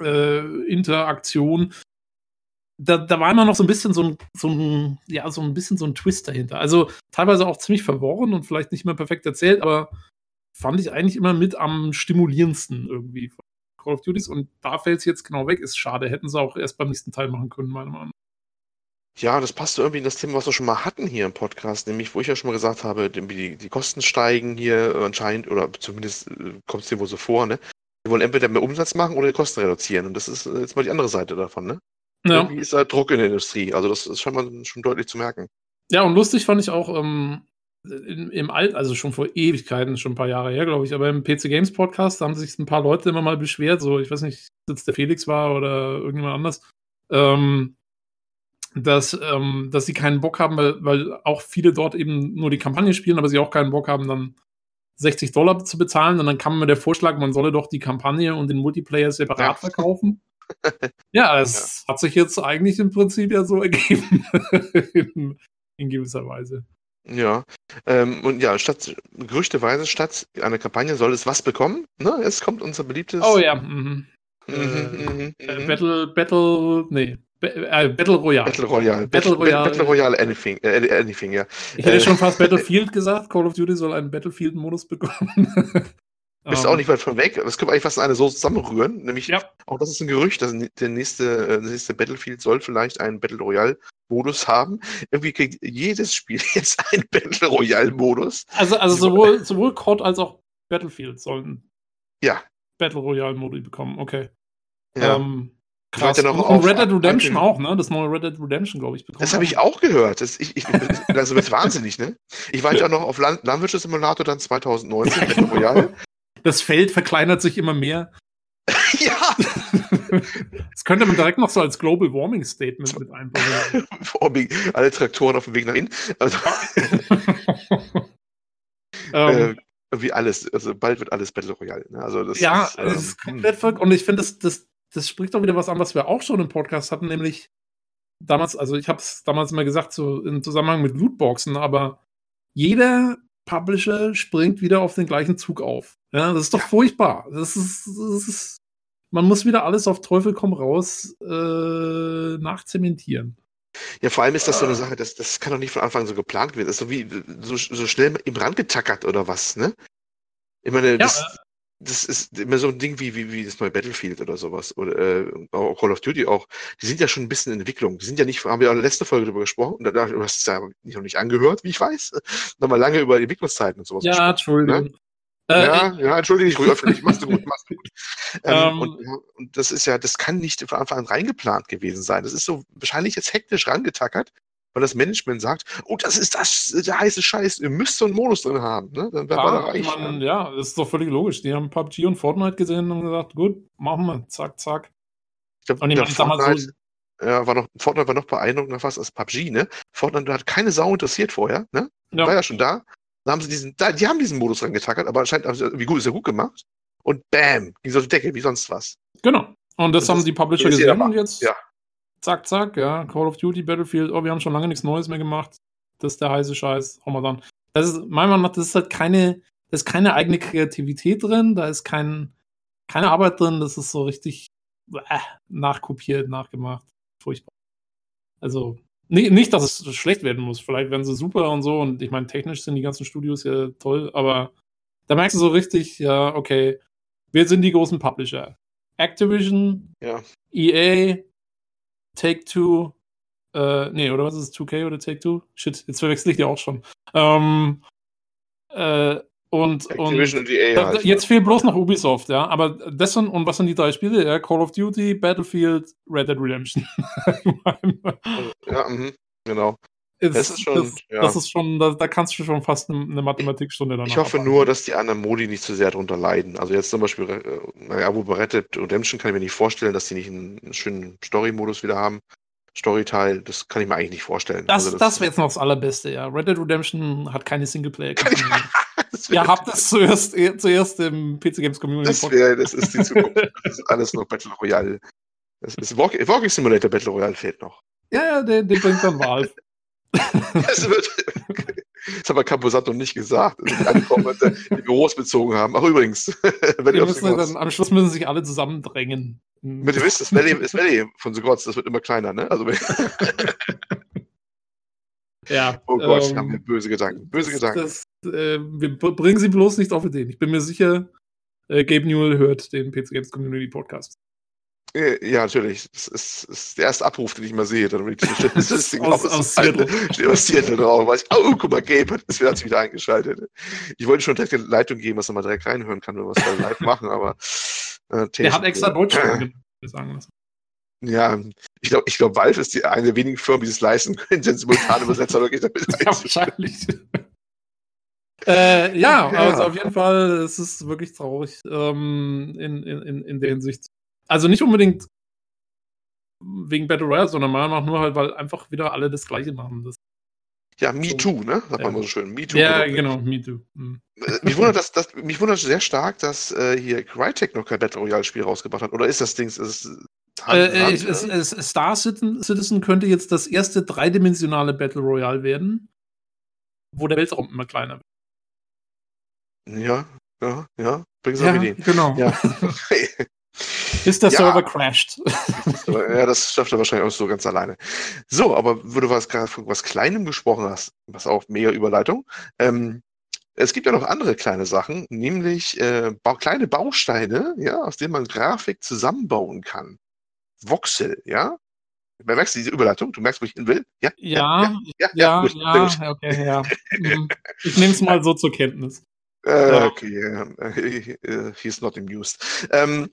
äh, Interaktion, da, da war immer noch so ein bisschen so ein, so ein, ja, so ein bisschen so ein Twist dahinter. Also teilweise auch ziemlich verworren und vielleicht nicht mehr perfekt erzählt, aber fand ich eigentlich immer mit am stimulierendsten irgendwie Call of Duty. Und da fällt es jetzt genau weg, ist schade. Hätten sie auch erst beim nächsten Teil machen können, meiner Meinung nach. Ja, das passt irgendwie in das Thema, was wir schon mal hatten hier im Podcast, nämlich wo ich ja schon mal gesagt habe, die, die Kosten steigen hier anscheinend, oder zumindest äh, kommt es dir wohl so vor, ne? Die wollen entweder mehr Umsatz machen oder die Kosten reduzieren. Und das ist äh, jetzt mal die andere Seite davon, ne? Ja. Irgendwie ist da Druck in der Industrie. Also das ist schon mal schon deutlich zu merken. Ja, und lustig fand ich auch ähm, im, im Alt, also schon vor Ewigkeiten, schon ein paar Jahre her, glaube ich, aber im PC Games Podcast haben sich ein paar Leute immer mal beschwert, so, ich weiß nicht, ob es der Felix war oder irgendjemand anders, ähm, dass, ähm, dass sie keinen Bock haben, weil, weil auch viele dort eben nur die Kampagne spielen, aber sie auch keinen Bock haben, dann 60 Dollar zu bezahlen. Und dann kam mir der Vorschlag, man solle doch die Kampagne und den Multiplayer separat verkaufen ja, es ja. hat sich jetzt eigentlich im Prinzip ja so ergeben. in, in, gewisser Weise. Ja, ähm, und ja, statt gerüchteweise, statt einer Kampagne soll es was bekommen. Ne? Es kommt unser beliebtes. Oh ja. Mhm. Mhm, äh, mhm, äh, Battle, Battle, nee. äh, Battle Royale. Battle Royale. Battle Royale. Battle Royale anything, äh, anything, ja. Ich hätte schon fast Battlefield gesagt. Call of Duty soll einen Battlefield-Modus bekommen. Bist um, auch ähm. nicht weit von weg. Das können wir eigentlich fast in eine Soße zusammenrühren. Nämlich, ja. auch das ist ein Gerücht, dass der nächste, äh, das nächste Battlefield soll vielleicht einen Battle Royale Modus haben. Irgendwie kriegt jedes Spiel jetzt einen Battle Royale Modus. Also, also sowohl, sowohl COD als auch Battlefield sollen ja. Battle Royale Modi bekommen. Okay. Ja. Ähm, Krass. Und auf- Red Dead Redemption auch, ne? Das neue Red Dead Redemption, glaube ich, bekommen. Das habe ich auch gehört. Das, ich, ich, also wird wahnsinnig, ne? Ich war ja noch auf Land Landwirtschaftssimulator dann 2019, Battle Royale. Das Feld verkleinert sich immer mehr. ja! Das könnte man direkt noch so als Global Warming Statement mit einbauen. Allem alle Traktoren auf dem Weg nach innen. Also, ähm, äh, wie alles, also bald wird alles Battle Royale. Ne? Also das ja, ist, es ist ähm, komplett verrückt. Und ich finde, das, das, das spricht auch wieder was an, was wir auch schon im Podcast hatten, nämlich damals, also ich habe es damals immer gesagt, so im Zusammenhang mit Lootboxen, aber jeder Publisher springt wieder auf den gleichen Zug auf. Ja, das ist doch furchtbar. Das ist, das ist, man muss wieder alles auf Teufel komm raus äh, nachzementieren. Ja, vor allem ist das so eine Sache, das, das kann doch nicht von Anfang so geplant gewesen. Das ist so wie so, so schnell im Rand getackert oder was, ne? Ich meine, das, das ist immer so ein Ding wie, wie, wie das neue Battlefield oder sowas. Oder äh, auch Call of Duty auch. Die sind ja schon ein bisschen in Entwicklung. Die sind ja nicht, haben wir ja in der letzten Folge darüber gesprochen. Und da, du hast es ja noch nicht angehört, wie ich weiß. Nochmal lange über Entwicklungszeiten und sowas Ja, Entschuldigung. Äh, ja, ja, entschuldige dich ruhig öffentlich, machst du gut, machst du gut. Ähm, Ähm, und, ja, und das ist ja, das kann nicht von Anfang an reingeplant gewesen sein. Das ist so wahrscheinlich jetzt hektisch rangetackert, weil das Management sagt, oh, das ist das, der heiße Scheiß, ihr müsst so einen Modus drin haben, ne? Dann wäre Ja, ja, reich. man, ne? ja, das ist doch völlig logisch. Die haben PUBG und Fortnite gesehen und gesagt, gut, machen wir, zack, zack. Ich glaub, Und ich meine, ich Fortnite, so, ja, war noch, Fortnite war noch beeindruckender fast als PUBG, ne? Fortnite hat keine Sau interessiert vorher, ne? Ja. War ja schon da. Dann haben sie diesen, die haben diesen Modus rangetackert, aber anscheinend, haben sie- wie gut ist er gut gemacht. Und bam, ging so die Decke, wie sonst was. genau. Und das Das haben ist- die Publisher gesehen und jetzt ja. zack, zack, ja, Call of Duty, Battlefield, oh, wir haben schon lange nichts Neues mehr gemacht. Das ist der heiße Scheiß, hauen wir dann. Das ist, meiner Meinung nach, das ist halt keine, da ist keine eigene Kreativität drin, da ist kein, keine Arbeit drin, das ist so richtig äh, nachkopiert, nachgemacht. Furchtbar. Also, nee, nicht, dass es schlecht werden muss. Vielleicht werden sie super und so. Und ich meine, technisch sind die ganzen Studios ja toll, aber da merkst du so richtig, ja, okay, wir sind die großen Publisher. Activision, Ja. EA, Take-Two, äh, nee, oder was ist es, 2K oder Take-Two? Shit, jetzt verwechsel ich die auch schon. Ähm, äh, und, Activision und und EA da, da, halt. jetzt fehlt bloß noch Ubisoft, ja. Aber das sind, und was sind die drei Spiele? Ja, Call of Duty, Battlefield, Red Dead Redemption. Ja, mhm, genau. es- Das ist schon, das, ja. das ist schon, da, da kannst du schon fast eine, Mathematikstunde danach Ich hoffe abhalten. nur, dass die anderen Modi nicht zu sehr darunter leiden. Also jetzt zum Beispiel, äh, naja, wo bei Red Dead Redemption kann ich mir nicht vorstellen, dass die nicht einen, einen schönen Story-Modus wieder haben. Story-Teil, das kann ich mir eigentlich nicht vorstellen. Das, Also das wäre jetzt noch das Allerbeste, ja. Red Dead Redemption hat keine Singleplayer-Kampagne. Ihr habt es zuerst, eh- zuerst im PC Games Community das, wär, das ist die Zukunft. Das ist alles nur Battle Royale. Das ist Walking, Walking Simulator Battle Royale fehlt noch. Ja, ja, den, den bringt dann Valve. Das, wird, das hat aber Camposato nicht gesagt. Also die die Büros bezogen haben. Ach übrigens, wenn ihr müssen dann, am Schluss müssen sich alle zusammendrängen. mit dem wisst, das Valley, das Valley von Gods, das wird immer kleiner, ne? Also, Ja. oh Gott, ähm, haben wir böse Gedanken. Böse das, Gedanken. Das, äh, wir bringen sie bloß nicht auf Ideen. Ich bin mir sicher, äh, Gabe Newell hört den PC Games Community Podcast. Äh, Ja, natürlich. Das ist, ist der erste Abruf, den ich mal sehe. Dann steht das, Ding Aus- aus ist Seattle. Steht aus Seattle drauf. Weiß ich, oh, guck mal, Gabe hat, hat sich wieder eingeschaltet. Ich wollte schon direkt eine Leitung geben, dass er mal direkt reinhören kann, wenn wir es live machen, aber. Äh, Der hat extra Deutsch sagen lassen. Ja, ich glaube, ich glaub, Valve ist die eine der wenigen Firmen, die es leisten können, den simultanen Übersetzer wirklich damit Ja, wahrscheinlich. äh, ja, Ja. also auf jeden Fall, es ist wirklich traurig ähm, in, in, in, der Hinsicht. Also nicht unbedingt wegen Battle Royale, sondern Meinung nach nur halt, weil einfach wieder alle das Gleiche machen. Das, Ja, Me Too, ne? Sagt Ja. man mal so schön. Me Too. ja, Produkte. genau, me too. Hm. Äh, Mich wundert, dass, dass, mich wundert sehr stark, dass äh, hier Crytek noch kein Battle Royale-Spiel rausgebracht hat. Oder ist das Ding. Ist, Äh, äh, Star Citizen, könnte jetzt das erste dreidimensionale Battle Royale werden, wo der Weltraum immer kleiner wird. Ja, ja, ja. Bringen Sie auf Ideen. genau. Ja. Bis der Ja. Server crasht. Ja, das schafft er wahrscheinlich auch so ganz alleine. So, aber wo du was, gerade von was Kleinem gesprochen hast, was auch mega Überleitung, ähm, es gibt ja noch andere kleine Sachen, nämlich äh, ba kleine Bausteine, ja, aus denen man Grafik zusammenbauen kann. Voxel, ja? Merkst du diese Überleitung? Du merkst, wo ich hin will? Ja? Ja, ja, ja, ja, gut. okay, ja. Mhm. Ich nehme es mal so zur Kenntnis. Äh, Ja. okay, äh, he's not amused. Ähm,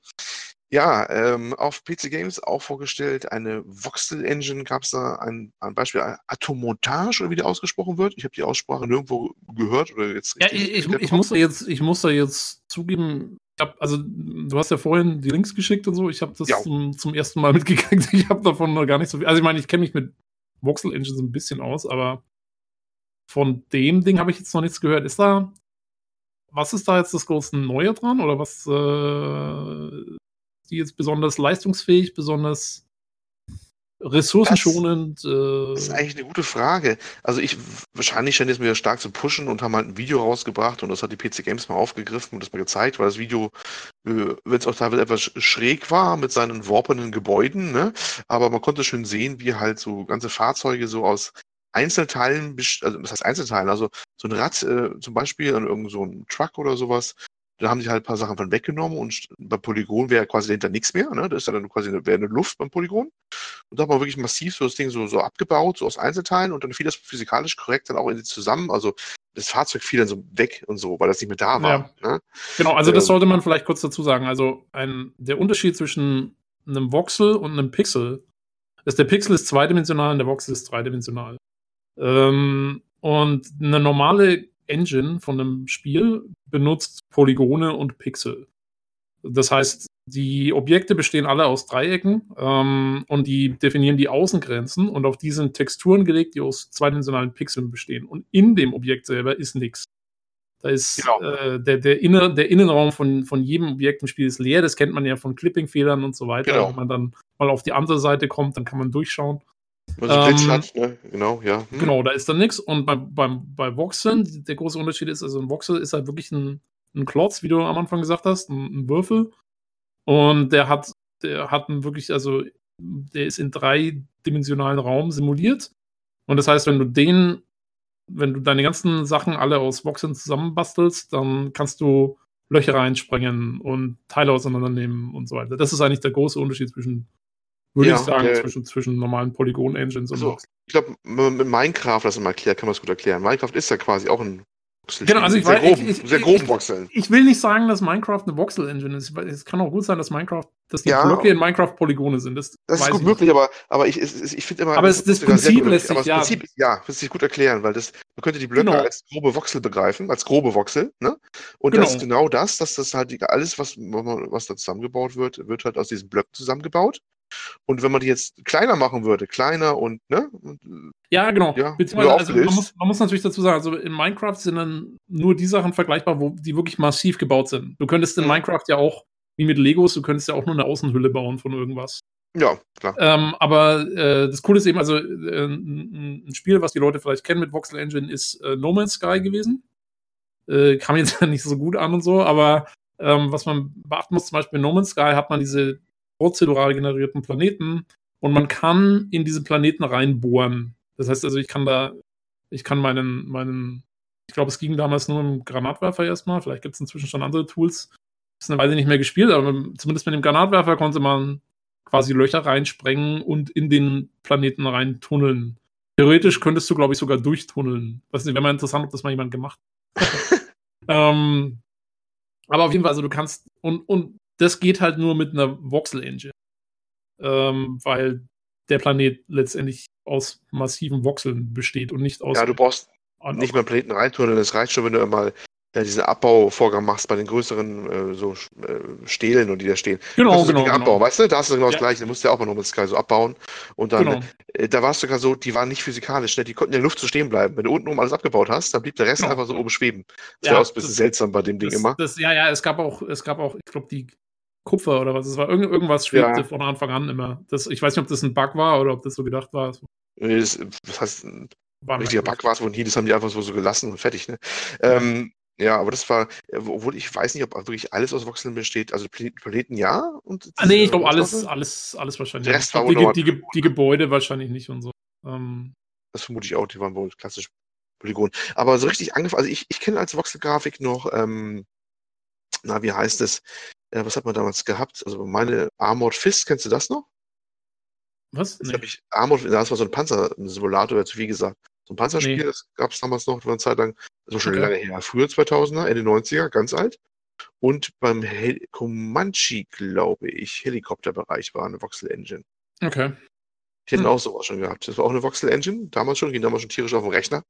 Ja, ähm, auf PC Games auch vorgestellt eine Voxel Engine. Gab es da ein, ein Beispiel Atomontage oder wie die ausgesprochen wird? Ich habe die Aussprache nirgendwo gehört oder jetzt. Ja, ich, ich, ich muss da jetzt, ich muss da jetzt zugeben. Hab, also du hast ja vorhin die Links geschickt und so. Ich habe das zum, zum ersten Mal mitgekriegt. Ich habe davon noch gar nicht so viel. Also ich meine, ich kenne mich mit Voxel Engines ein bisschen aus, aber von dem Ding habe ich jetzt noch nichts gehört. Ist da was ist da jetzt das große Neue dran oder was äh, die jetzt besonders leistungsfähig, besonders ressourcenschonend? Äh, Das ist eigentlich eine gute Frage. Also ich, wahrscheinlich scheint es mir stark zu pushen und haben halt ein Video rausgebracht und das hat die PC Games mal aufgegriffen und das mal gezeigt, weil das Video, äh, wenn es auch teilweise etwas sch- schräg war mit seinen warpenden Gebäuden, ne? Aber man konnte schön sehen, wie halt so ganze Fahrzeuge so aus Einzelteilen, also das heißt Einzelteilen, also so ein Rad äh, zum Beispiel an irgend so einem Truck oder sowas, da haben sie halt ein paar Sachen von weggenommen und beim Polygon wäre quasi dahinter nichts mehr, ne? Das ist ja dann quasi wäre eine Luft beim Polygon. Und da hat man wirklich massiv so das Ding so, so abgebaut, so aus Einzelteilen und dann fiel das physikalisch korrekt dann auch in sie zusammen. Also das Fahrzeug fiel dann so weg und so, weil das nicht mehr da war. Ne? Genau, also das Ähm, sollte man vielleicht kurz dazu sagen. Also ein, der Unterschied zwischen einem Voxel und einem Pixel ist, der Pixel ist zweidimensional und der Voxel ist dreidimensional. Ähm, und eine normale Engine von einem Spiel benutzt Polygone und Pixel. Das heißt, die Objekte bestehen alle aus Dreiecken ähm, und die definieren die Außengrenzen und auf die sind Texturen gelegt, die aus zweidimensionalen Pixeln bestehen. Und in dem Objekt selber ist nichts. Da ist Genau. äh, der, der, Inner, der Innenraum von, von jedem Objekt im Spiel ist leer. Das kennt man ja von Clipping-Fehlern und so weiter. Genau. Wenn man dann mal auf die andere Seite kommt, dann kann man durchschauen. Ähm, hat, ne? Genau, ja. Hm. Genau, da ist dann nichts. Und beim, beim, bei Voxeln, der große Unterschied ist, also ein Voxel ist halt wirklich ein, ein Klotz, wie du am Anfang gesagt hast, ein, ein Würfel. Und der hat, der hat einen wirklich, also der ist in dreidimensionalen Raum simuliert. Und das heißt, wenn du den, wenn du deine ganzen Sachen alle aus Voxeln zusammenbastelst, dann kannst du Löcher reinsprengen und Teile auseinandernehmen und so weiter. Das ist eigentlich der große Unterschied zwischen, würde Ja, ich sagen, der- zwischen, zwischen normalen Polygon-Engines und Also, Voxel. ich glaube, mit Minecraft das mal erklärt, kann man es gut erklären. Minecraft ist ja quasi auch ein. Genau, also ich sehr weiß- groben, ich- ich- sehr groben ich- Voxeln. Ich will nicht sagen, dass Minecraft eine Voxel-Engine ist. Es kann auch gut sein, dass Minecraft, dass die Ja. Blöcke in Minecraft Polygone sind. Das, Das ist gut ich möglich, aber, aber ich, ich finde immer. Aber es- das sehr Prinzip lässt sich, ja- das Prinzip, ja, lässt sich gut erklären, weil das, man könnte die Blöcke Genau. als grobe Voxel begreifen, als grobe Voxel, ne? Und Genau. das ist genau das, dass das halt alles, was, was da zusammengebaut wird, wird halt aus diesen Blöcken zusammengebaut. Und wenn man die jetzt kleiner machen würde, kleiner und, ne? Ja, genau. Ja, Beziehungsweise, also man, muss, man muss natürlich dazu sagen, also in Minecraft sind dann nur die Sachen vergleichbar, wo die wirklich massiv gebaut sind. Du könntest in Mhm. Minecraft ja auch, wie mit Legos, du könntest ja auch nur eine Außenhülle bauen von irgendwas. ja, klar. Ähm, aber äh, das Coole ist eben, also äh, ein, ein Spiel, was die Leute vielleicht kennen mit Voxel Engine, ist äh, No Man's Sky gewesen. Äh, kam jetzt nicht so gut an und so, aber ähm, was man beachten muss, zum Beispiel in No Man's Sky hat man diese prozedural generierten Planeten und man kann in diese Planeten reinbohren. Das heißt also, ich kann da, ich kann meinen, meinen, ich glaube, es ging damals nur im Granatwerfer erstmal, vielleicht gibt es inzwischen schon andere Tools. Das ist eine Weile nicht mehr gespielt, aber zumindest mit dem Granatwerfer konnte man quasi Löcher reinsprengen und in den Planeten rein tunneln. Theoretisch könntest du, glaube ich, sogar durchtunneln. Weiß nicht, wäre mal interessant, ob das mal jemand gemacht hat. ähm, aber auf jeden Fall, also du kannst, und, und das geht halt nur mit einer Voxel-Engine. Ähm, weil der Planet letztendlich aus massiven Voxeln besteht und nicht aus. Ja, du brauchst nicht mehr Planeten reintunneln, es reicht schon, wenn du mal ja, diesen Abbauvorgang machst bei den größeren äh, so äh, Stelen und die da stehen. genau, so genau, genau. abbauen, weißt du? Da hast du genau das Ja. Gleiche. Da musst du ja auch mal No Man's Sky so abbauen. Und dann, genau. äh, da war es sogar so, die waren nicht physikalisch, ne? die konnten in der Luft so stehen bleiben. Wenn du unten oben alles abgebaut hast, dann blieb der Rest Genau. einfach so oben schweben. Das Ja, wäre auch ein bisschen das- seltsam bei dem Ding Das, immer. das, ja, ja, es gab auch, es gab auch, ich glaube, die Kupfer oder was, es war irgend, irgendwas schwebte Ja. von Anfang an immer. Das, ich weiß nicht, ob das ein Bug war oder ob das so gedacht war. Nee, Das, das heißt, ein war richtiger. Bug war es wohl nie, das haben die einfach so, so gelassen und fertig. Ne? Ähm, ja, aber das war, äh, obwohl ich weiß nicht, ob wirklich alles aus Voxeln besteht. Also Planeten, ja. Und Ah, nee, ich glaube, alles, alles, alles wahrscheinlich. Der. Rest Ich glaub, war die, die, die, die Gebäude wahrscheinlich nicht und so. Ähm, Das vermute ich auch, die waren wohl klassisch Polygon. Aber so richtig angefangen, also ich, ich kenne als Voxel-Grafik noch, ähm, na, wie heißt es? Äh, was hat man damals gehabt? Also meine Armored Fist, kennst du das noch? was? Das Nee. ich, Armored, das war so ein Panzer-Simulator, zu viel gesagt. So ein Panzerspiel, Nee. das gab es damals noch, war eine Zeit lang, war schon Okay. lange her. Früher 2000er, Ende 90er, ganz alt. und beim Hel Comanche, glaube ich, Helikopterbereich war eine Voxel Engine. Okay. Ich hätte hm. auch sowas schon gehabt. Das war auch eine Voxel Engine, damals schon, ging damals schon tierisch auf dem Rechner.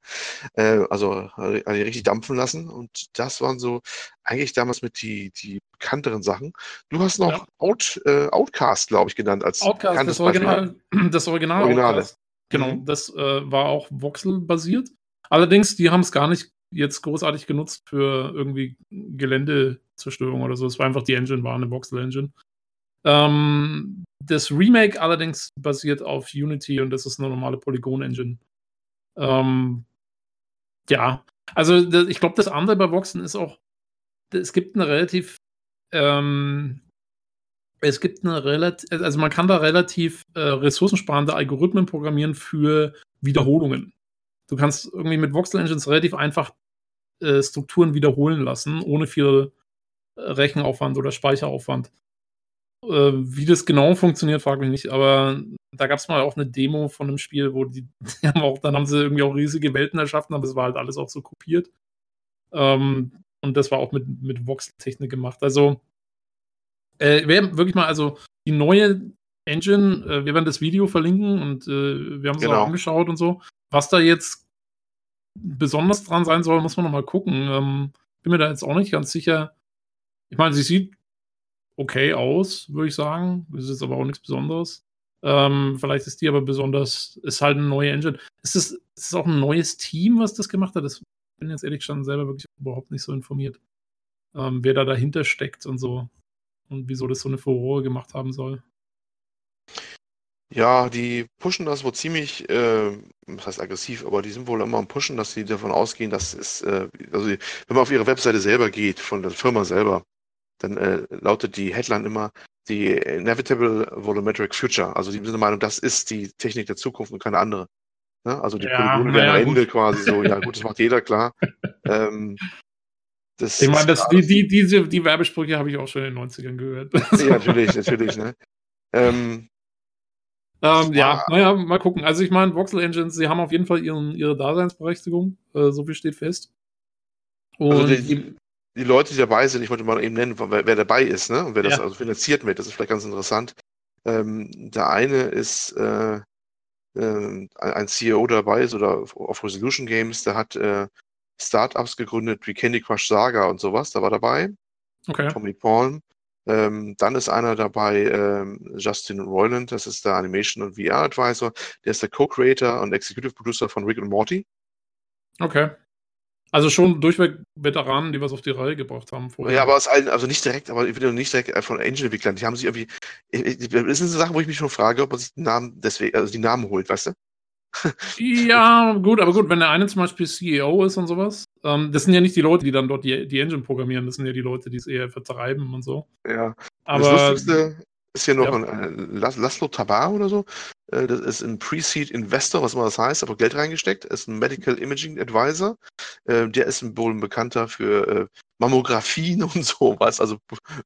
Äh, also hat die richtig dampfen lassen. Und das waren so eigentlich damals mit die, die bekannteren Sachen. Du hast noch ja. Out, äh, Outcast, glaube ich, genannt als Outcast, das Original, das Original Originale. Outcast. Genau, mhm. das äh, war auch Voxel-basiert. Allerdings, die haben es gar nicht jetzt großartig genutzt für irgendwie Geländezerstörung oder so. Es war einfach die Engine, war eine Voxel-Engine. Ähm, das Remake allerdings basiert auf Unity und das ist eine normale Polygon-Engine. Ähm, ja, also ich glaube, das andere bei Voxen ist auch, es gibt eine relativ, ähm, es gibt eine relativ, also man kann da relativ äh, ressourcensparende Algorithmen programmieren für Wiederholungen. Du kannst irgendwie mit Voxel Engines relativ einfach äh, Strukturen wiederholen lassen, ohne viel äh, Rechenaufwand oder Speicheraufwand. Äh, wie das genau funktioniert, frage mich nicht, aber da gab es mal auch eine Demo von einem Spiel, wo die, die haben auch, dann haben sie irgendwie auch riesige Welten erschaffen, aber es war halt alles auch so kopiert. Ähm, und das war auch mit, mit Voxel-Technik gemacht. Also, äh, wer wirklich mal, also die neue Engine, äh, wir werden das Video verlinken und äh, wir haben es genau. auch angeschaut und so. Was da jetzt besonders dran sein soll, muss man noch mal gucken. Ähm, bin mir da jetzt auch nicht ganz sicher. Ich meine, sie sieht okay aus, würde ich sagen. Das ist jetzt aber auch nichts Besonderes. Ähm, vielleicht ist die aber besonders, ist halt eine neue Engine. Ist es, ist es auch ein neues Team, was das gemacht hat? Das bin jetzt ehrlich gesagt selber wirklich überhaupt nicht so informiert, ähm, wer da dahinter steckt und so. Und wieso das so eine Furore gemacht haben soll. Ja, die pushen das wohl ziemlich, äh, was heißt aggressiv, aber die sind wohl immer am Pushen, dass sie davon ausgehen, dass es, äh, also wenn man auf ihre Webseite selber geht, von der Firma selber, dann äh, lautet die Headline immer die Inevitable Volumetric Future. Also die sind der Meinung, das ist die Technik der Zukunft und keine andere. Ne? Also die ja, Polygone werden am Ende quasi so, ja gut, das macht jeder klar. ähm, das ich meine, das, die, die, diese, die Werbesprüche habe ich auch schon in den 90ern gehört. ja, natürlich, natürlich. Ne? Ähm, ähm, ja, naja, mal gucken. Also ich meine, Voxel Engines, sie haben auf jeden Fall ihren, ihre Daseinsberechtigung, äh, so viel steht fest. Und also die, die, Leute, die dabei sind, ich wollte mal eben nennen, wer, wer dabei ist, ne? Und wer das also finanziert mit, das ist vielleicht ganz interessant. Ähm, der eine ist äh, äh, ein CEO dabei ist oder auf Resolution Games, der hat äh, Startups gegründet wie Candy Crush Saga und sowas, da war dabei. Okay. Tommy Palm. Ähm, dann ist einer dabei, ähm, Justin Roiland, das ist der Animation und VR Advisor. Der ist der Co-Creator und Executive Producer von Rick und Morty. Okay. Also schon durchweg Veteranen, die was auf die Reihe gebracht haben vorher. Ja, aber aus allen, also nicht direkt, aber ich will nicht direkt äh, von Angel-Entwicklern. Die haben sich irgendwie, das sind so Sachen, wo ich mich schon frage, ob man sich den Namen deswegen, also die Namen holt, weißt du? ja, gut, aber gut, wenn der eine zum Beispiel CEO ist und sowas, ähm, das sind ja nicht die Leute, die dann dort die, die Engine programmieren, das sind ja die Leute, die es eher vertreiben und so. Ja. Aber das Lustigste ist hier noch ja. ein Laszlo Tabar oder so. Äh, das ist ein Pre-Seed Investor, was immer das heißt, aber Geld reingesteckt. Ist ein Medical Imaging Advisor. Äh, der ist wohl ein Bekannter für äh, Mammografien und sowas, also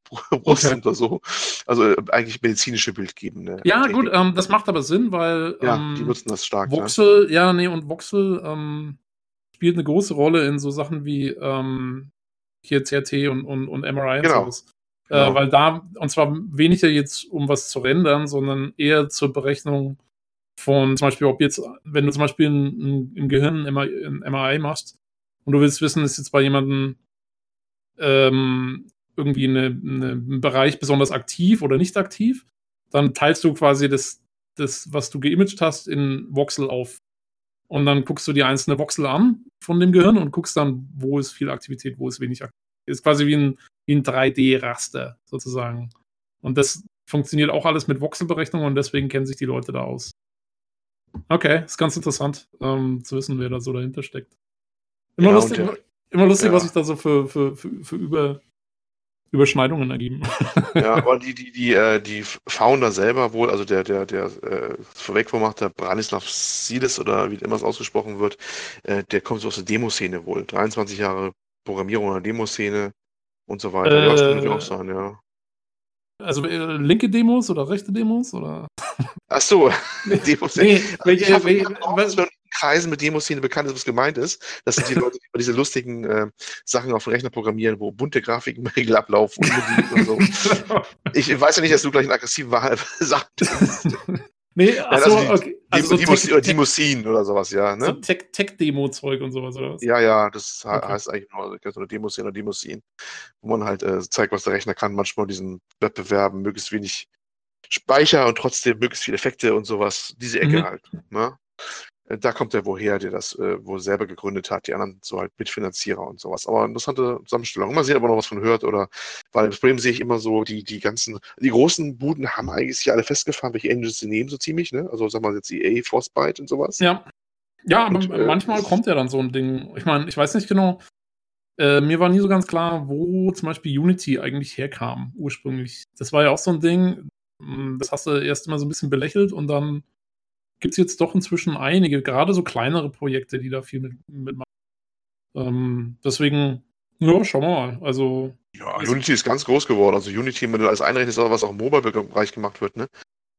Brust okay. oder so. Also äh, eigentlich medizinische Bildgebende. Ja, Technik. gut, ähm, das macht aber Sinn, weil ja, ähm, die nutzen das stark. Voxel, ja, ja nee, und Voxel ähm, spielt eine große Rolle in so Sachen wie ähm, hier CRT und, und, und MRI genau. und sowas. Äh, genau. weil da, und zwar weniger jetzt, um was zu rendern, sondern eher zur Berechnung von zum Beispiel, ob jetzt, wenn du zum Beispiel im Gehirn ein MRI machst und du willst wissen, ist jetzt bei jemandem ähm, irgendwie eine, eine, ein Bereich besonders aktiv oder nicht aktiv, dann teilst du quasi das, das, was du geimaged hast, in Voxel auf. Und dann guckst du die einzelne Voxel an von dem Gehirn und guckst dann, wo ist viel Aktivität, wo ist wenig Aktivität. Ist quasi wie ein, ein 3D-Raster sozusagen. Und das funktioniert auch alles mit Voxelberechnungen und deswegen kennen sich die Leute da aus. Okay, ist ganz interessant ähm, zu wissen, wer da so dahinter steckt. Immer ja, lustig, der, immer lustig ja. was sich da so für, für, für, für Über, Überschneidungen ergeben. Ja, aber die, die, die, äh, die Founder selber wohl, also der, der, der äh, vorwegvormacht, der Branislav Sides oder wie immer es ausgesprochen wird, äh, der kommt so aus der Demoszene wohl. 23 Jahre Programmierung in der Demoszene und so weiter. Äh, das kann auch sein, ja. Also äh, linke Demos oder rechte Demos? Oder? Ach so, Demoszene. Nee, welche, ich welche, was, Kreisen mit Demoszene bekannt ist, was gemeint ist. Das sind die Leute, die diese lustigen äh, Sachen auf dem Rechner programmieren, wo bunte Grafiken im Regel ablaufen und, so. ich weiß ja nicht, dass du gleich einen aggressiven Sachen Nee, achso, also okay. Also die, so die, Musin oder sowas, ja. Ne? So Tech-Demo-Zeug und sowas, oder was? Ja, ja, das okay. heißt eigentlich nur so eine Demosin oder Demosin, wo man halt äh, zeigt, was der Rechner kann, manchmal diesen Wettbewerben, möglichst wenig Speicher und trotzdem möglichst viele Effekte und sowas. Diese Ecke mhm. halt. Ne? Äh, da kommt der woher, der das äh, wohl selber gegründet hat, die anderen so halt Mitfinanzierer und sowas. Aber interessante Zusammenstellung. Mal sehen, ob man noch was von hört oder, weil das Problem sehe ich immer so, die, die ganzen, die großen Buden haben eigentlich sich alle festgefahren, welche Engines sie nehmen, so ziemlich, ne? Also sag mal jetzt EA, Frostbite und sowas. Ja. Ja, aber und, äh, manchmal kommt ja dann so ein Ding. Ich meine, ich weiß nicht genau, äh, mir war nie so ganz klar, wo zum Beispiel Unity eigentlich herkam, ursprünglich. Das war ja auch so ein Ding, hm, das hast du erst immer so ein bisschen belächelt und dann gibt es jetzt doch inzwischen einige, gerade so kleinere Projekte, die da viel mit, mitmachen. Ähm, deswegen, ja, schauen wir mal. Also, ja, Unity ist ganz groß geworden. Also Unity, wenn du alles einrechnest, was auch im Mobile-Bereich gemacht wird, ne?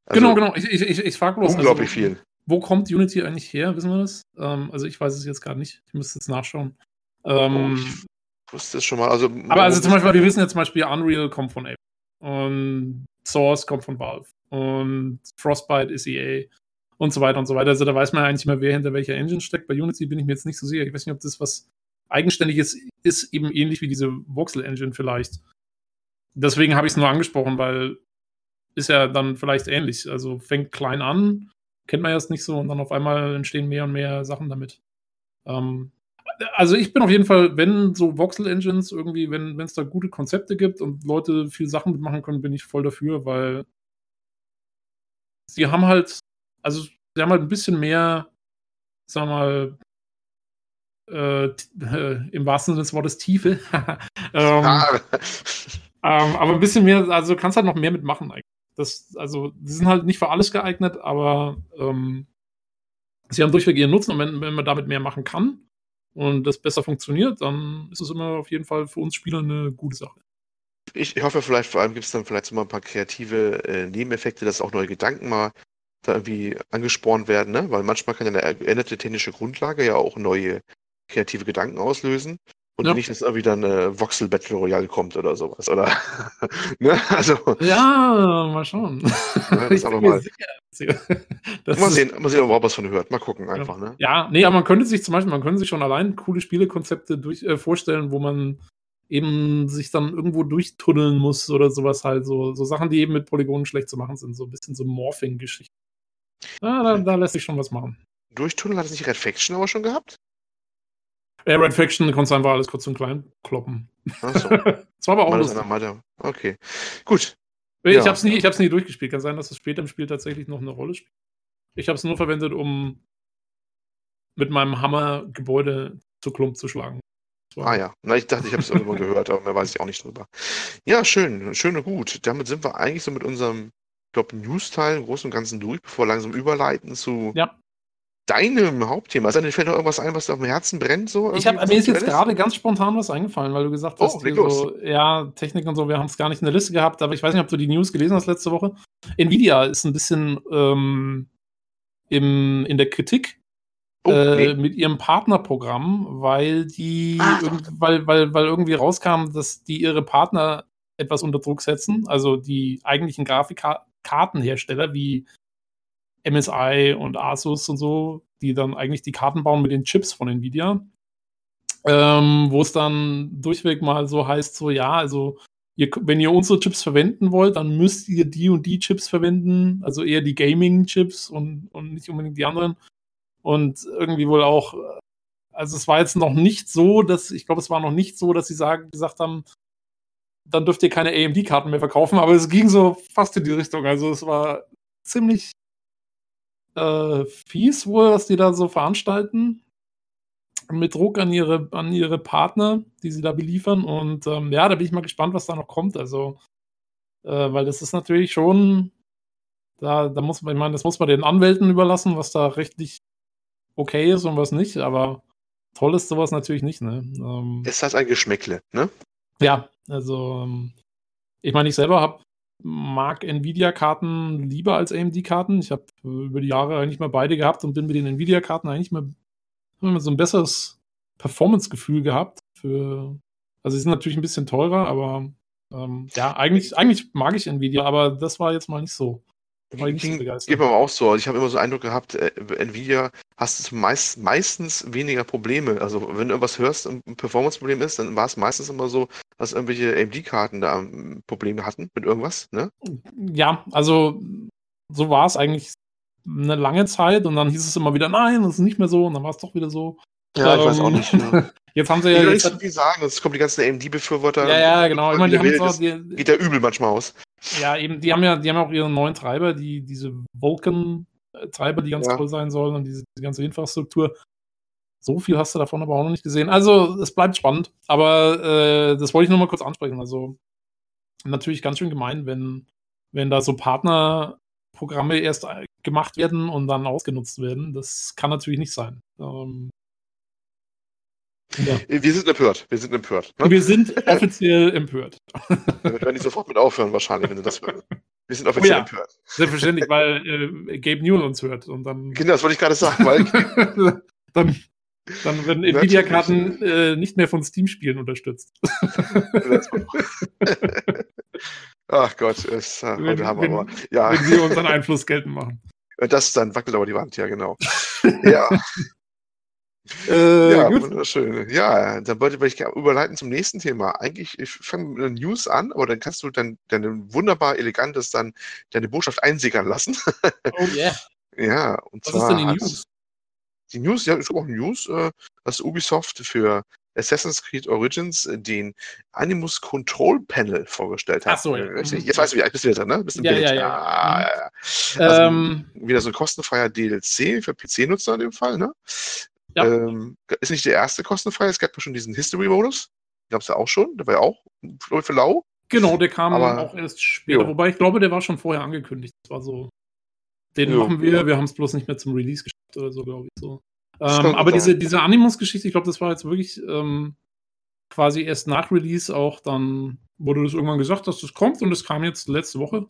Also, genau, genau. Ich, ich, ich, ich frage bloß. Unglaublich also, viel. Wo kommt Unity eigentlich her? Wissen wir das? Ähm, also ich weiß es jetzt gerade nicht. Ich müsste jetzt nachschauen. Ähm, oh, ich wusste es schon mal. Also, aber also zum Beispiel, wir wissen jetzt zum Beispiel, Unreal kommt von Apple. Und Source kommt von Valve. Und Frostbite ist EA und so weiter und so weiter. Also da weiß man eigentlich mehr, wer hinter welcher Engine steckt. Bei Unity bin ich mir jetzt nicht so sicher. Ich weiß nicht, ob das was Eigenständiges ist, eben ähnlich wie diese Voxel-Engine vielleicht. Deswegen habe ich es nur angesprochen, weil ist ja dann vielleicht ähnlich. Also fängt klein an, kennt man erst nicht so und dann auf einmal entstehen mehr und mehr Sachen damit. Ähm, also ich bin auf jeden Fall, wenn so Voxel-Engines irgendwie, wenn es da gute Konzepte gibt und Leute viel Sachen mitmachen können, bin ich voll dafür, weil sie haben halt also sie haben halt ein bisschen mehr, sagen wir mal, äh, äh, im wahrsten Sinne des Wortes Tiefe. ähm, ah. ähm, aber ein bisschen mehr, also du kannst halt noch mehr mitmachen eigentlich. Das, also, die sind halt nicht für alles geeignet, aber ähm, sie haben durchweg ihren Nutzen und wenn, wenn man damit mehr machen kann und das besser funktioniert, dann ist es immer auf jeden Fall für uns Spieler eine gute Sache. Ich, ich hoffe, vielleicht vor allem gibt es dann vielleicht so mal ein paar kreative äh, Nebeneffekte, dass auch neue Gedanken mal da irgendwie angespornt werden, ne? Weil manchmal kann ja eine geänderte technische Grundlage ja auch neue kreative Gedanken auslösen. Und ja. nicht, dass irgendwie dann eine Voxel Battle Royale kommt oder sowas, oder? ne? Also. Ja, mal schauen. Ja, das aber mal. Das mal sehen, mal sehen, ob man überhaupt was von hört. Mal gucken einfach, ja. ne? Ja, nee, aber man könnte sich zum Beispiel, man könnte sich schon allein coole Spielekonzepte durch, äh, vorstellen, wo man eben sich dann irgendwo durchtunneln muss oder sowas halt. So, so Sachen, die eben mit Polygonen schlecht zu machen sind. So ein bisschen so Morphing-Geschichten. Ja, da, da, lässt sich schon was machen. Durchtunneln hat es nicht Red Faction aber schon gehabt? Ja, Red Faction konntest einfach alles kurz und klein kloppen. Achso. das war aber auch lustig. Okay, gut. Ich ja. habe es nie, nie durchgespielt. Kann sein, dass es später im Spiel tatsächlich noch eine Rolle spielt. Ich habe es nur verwendet, um mit meinem Hammer Gebäude zu Klump zu schlagen. Ah ja, Na, ich dachte, ich habe es irgendwo gehört, aber mehr weiß ich auch nicht drüber. Ja, schön, schön und gut. Damit sind wir eigentlich so mit unserem glaube, News-Teil im Großen und Ganzen durch, bevor wir langsam überleiten zu ja. deinem Hauptthema. Also, dir fällt noch irgendwas ein, was dir auf dem Herzen brennt? So, ich hab, mir ist jetzt gerade ganz spontan was eingefallen, weil du gesagt hast, oh, so, ja, Technik und so, wir haben es gar nicht in der Liste gehabt, aber ich weiß nicht, ob du die News gelesen hast letzte Woche. Nvidia ist ein bisschen ähm, im, in der Kritik. Oh, äh, nee. mit ihrem Partnerprogramm, weil die, ah, weil, weil, weil irgendwie rauskam, dass die ihre Partner etwas unter Druck setzen, also die eigentlichen Grafikkarten Kartenhersteller wie MSI und Asus und so, die dann eigentlich die Karten bauen mit den Chips von Nvidia. Ähm, wo es dann durchweg mal so heißt, so ja, also ihr, wenn ihr unsere Chips verwenden wollt, dann müsst ihr die und die Chips verwenden, also eher die Gaming-Chips und, und nicht unbedingt die anderen. Und irgendwie wohl auch, also es war jetzt noch nicht so, dass, ich glaube, es war noch nicht so, dass sie sagen, gesagt haben, dann dürft ihr keine AMD-Karten mehr verkaufen, aber es ging so fast in die Richtung. Also es war ziemlich äh, fies wohl, was die da so veranstalten. Mit Druck an ihre, an ihre Partner, die sie da beliefern. Und ähm, ja, da bin ich mal gespannt, was da noch kommt. Also, äh, weil das ist natürlich schon, da, da muss man, ich meine, das muss man den Anwälten überlassen, was da rechtlich okay ist und was nicht, aber toll ist sowas natürlich nicht, ne? Ähm, es hat ein Geschmäckle, ne? Ja, also ähm, ich meine, ich selber habe mag Nvidia-Karten lieber als AMD-Karten. Ich habe über die Jahre eigentlich mal beide gehabt und bin mit den Nvidia-Karten eigentlich mal, mal so ein besseres Performance-Gefühl gehabt. Für, also sie sind natürlich ein bisschen teurer, aber ähm, ja, eigentlich, eigentlich mag ich Nvidia, aber das war jetzt mal nicht so. War nicht so Geht mir aber auch so. Also ich habe immer so Eindruck gehabt, äh, Nvidia hast du meist, meistens weniger Probleme. Also wenn du irgendwas hörst, ein Performance-Problem ist, dann war es meistens immer so, dass irgendwelche AMD-Karten da Probleme hatten mit irgendwas, ne? Ja, also so war es eigentlich eine lange Zeit und dann hieß es immer wieder, nein, das ist nicht mehr so und dann war es doch wieder so. Ja, ich weiß auch nicht. Ja. Jetzt haben sie ja. Ich will nicht so viel sagen, jetzt kommen die ganzen AMD-Befürworter. Ja, ja, genau. Ich meine, die haben jetzt auch, die, geht ja übel manchmal aus. Ja, eben, die haben ja, die haben auch ihre neuen Treiber, die, diese Vulkan-Treiber, die ganz ja. toll sein sollen und diese, diese, ganze Infrastruktur. So viel hast du davon aber auch noch nicht gesehen. Also, es bleibt spannend, aber äh, das wollte ich nur mal kurz ansprechen. Also, natürlich ganz schön gemein, wenn, wenn da so Partnerprogramme erst gemacht werden und dann ausgenutzt werden. Das kann natürlich nicht sein. Ähm, ja. Wir sind empört. Wir sind empört. Ne? Wir sind offiziell empört. Wir werden nicht sofort mit aufhören, wahrscheinlich, wenn du das hörst. Wir sind offiziell oh ja, empört. Selbstverständlich, weil äh, Gabe Newell uns hört. Und dann, genau, das wollte ich gerade sagen. Weil dann, dann werden Nvidia-Karten äh, nicht mehr von Steam-Spielen unterstützt. Ach Gott, es, äh, wenn, haben wenn, aber, ja. wenn wir unseren Einfluss geltend machen. Das dann wackelt aber die Wand, ja, genau. ja. Äh, ja, gut. wunderschön. Ja, dann wollte ich überleiten zum nächsten Thema. Eigentlich, ich fange mit einer News an, aber dann kannst du dann deine wunderbar elegantes dann deine Botschaft einsickern lassen. Oh yeah. Ja, und Was zwar. ist denn die News? Die News, ja, ist auch News, äh, dass Ubisoft für Assassin's Creed Origins äh, den Animus Control Panel vorgestellt hat. Ach so, ja. Mhm. Jetzt weißt du, wie alt bist du wieder, ne? Bist ja, ja, ja, ah, ja. Also, ähm, wieder so ein kostenfreier DLC für PC-Nutzer in dem Fall, ne? Ja. Ähm, ist nicht der erste kostenfrei. Es gab ja schon diesen History-Modus. Gab es ja auch schon. Der war ja auch für lau. Genau, der kam Aber, auch erst später. Jo. Wobei ich glaube, der war schon vorher angekündigt. Das war so. Den jo. machen wir. Wir haben es bloß nicht mehr zum Release geschafft oder so, glaube ich. So. Ähm, aber diese, diese Animus-Geschichte, ich glaube, das war jetzt wirklich ähm, quasi erst nach Release auch dann wurde das irgendwann gesagt, dass das kommt und es kam jetzt letzte Woche.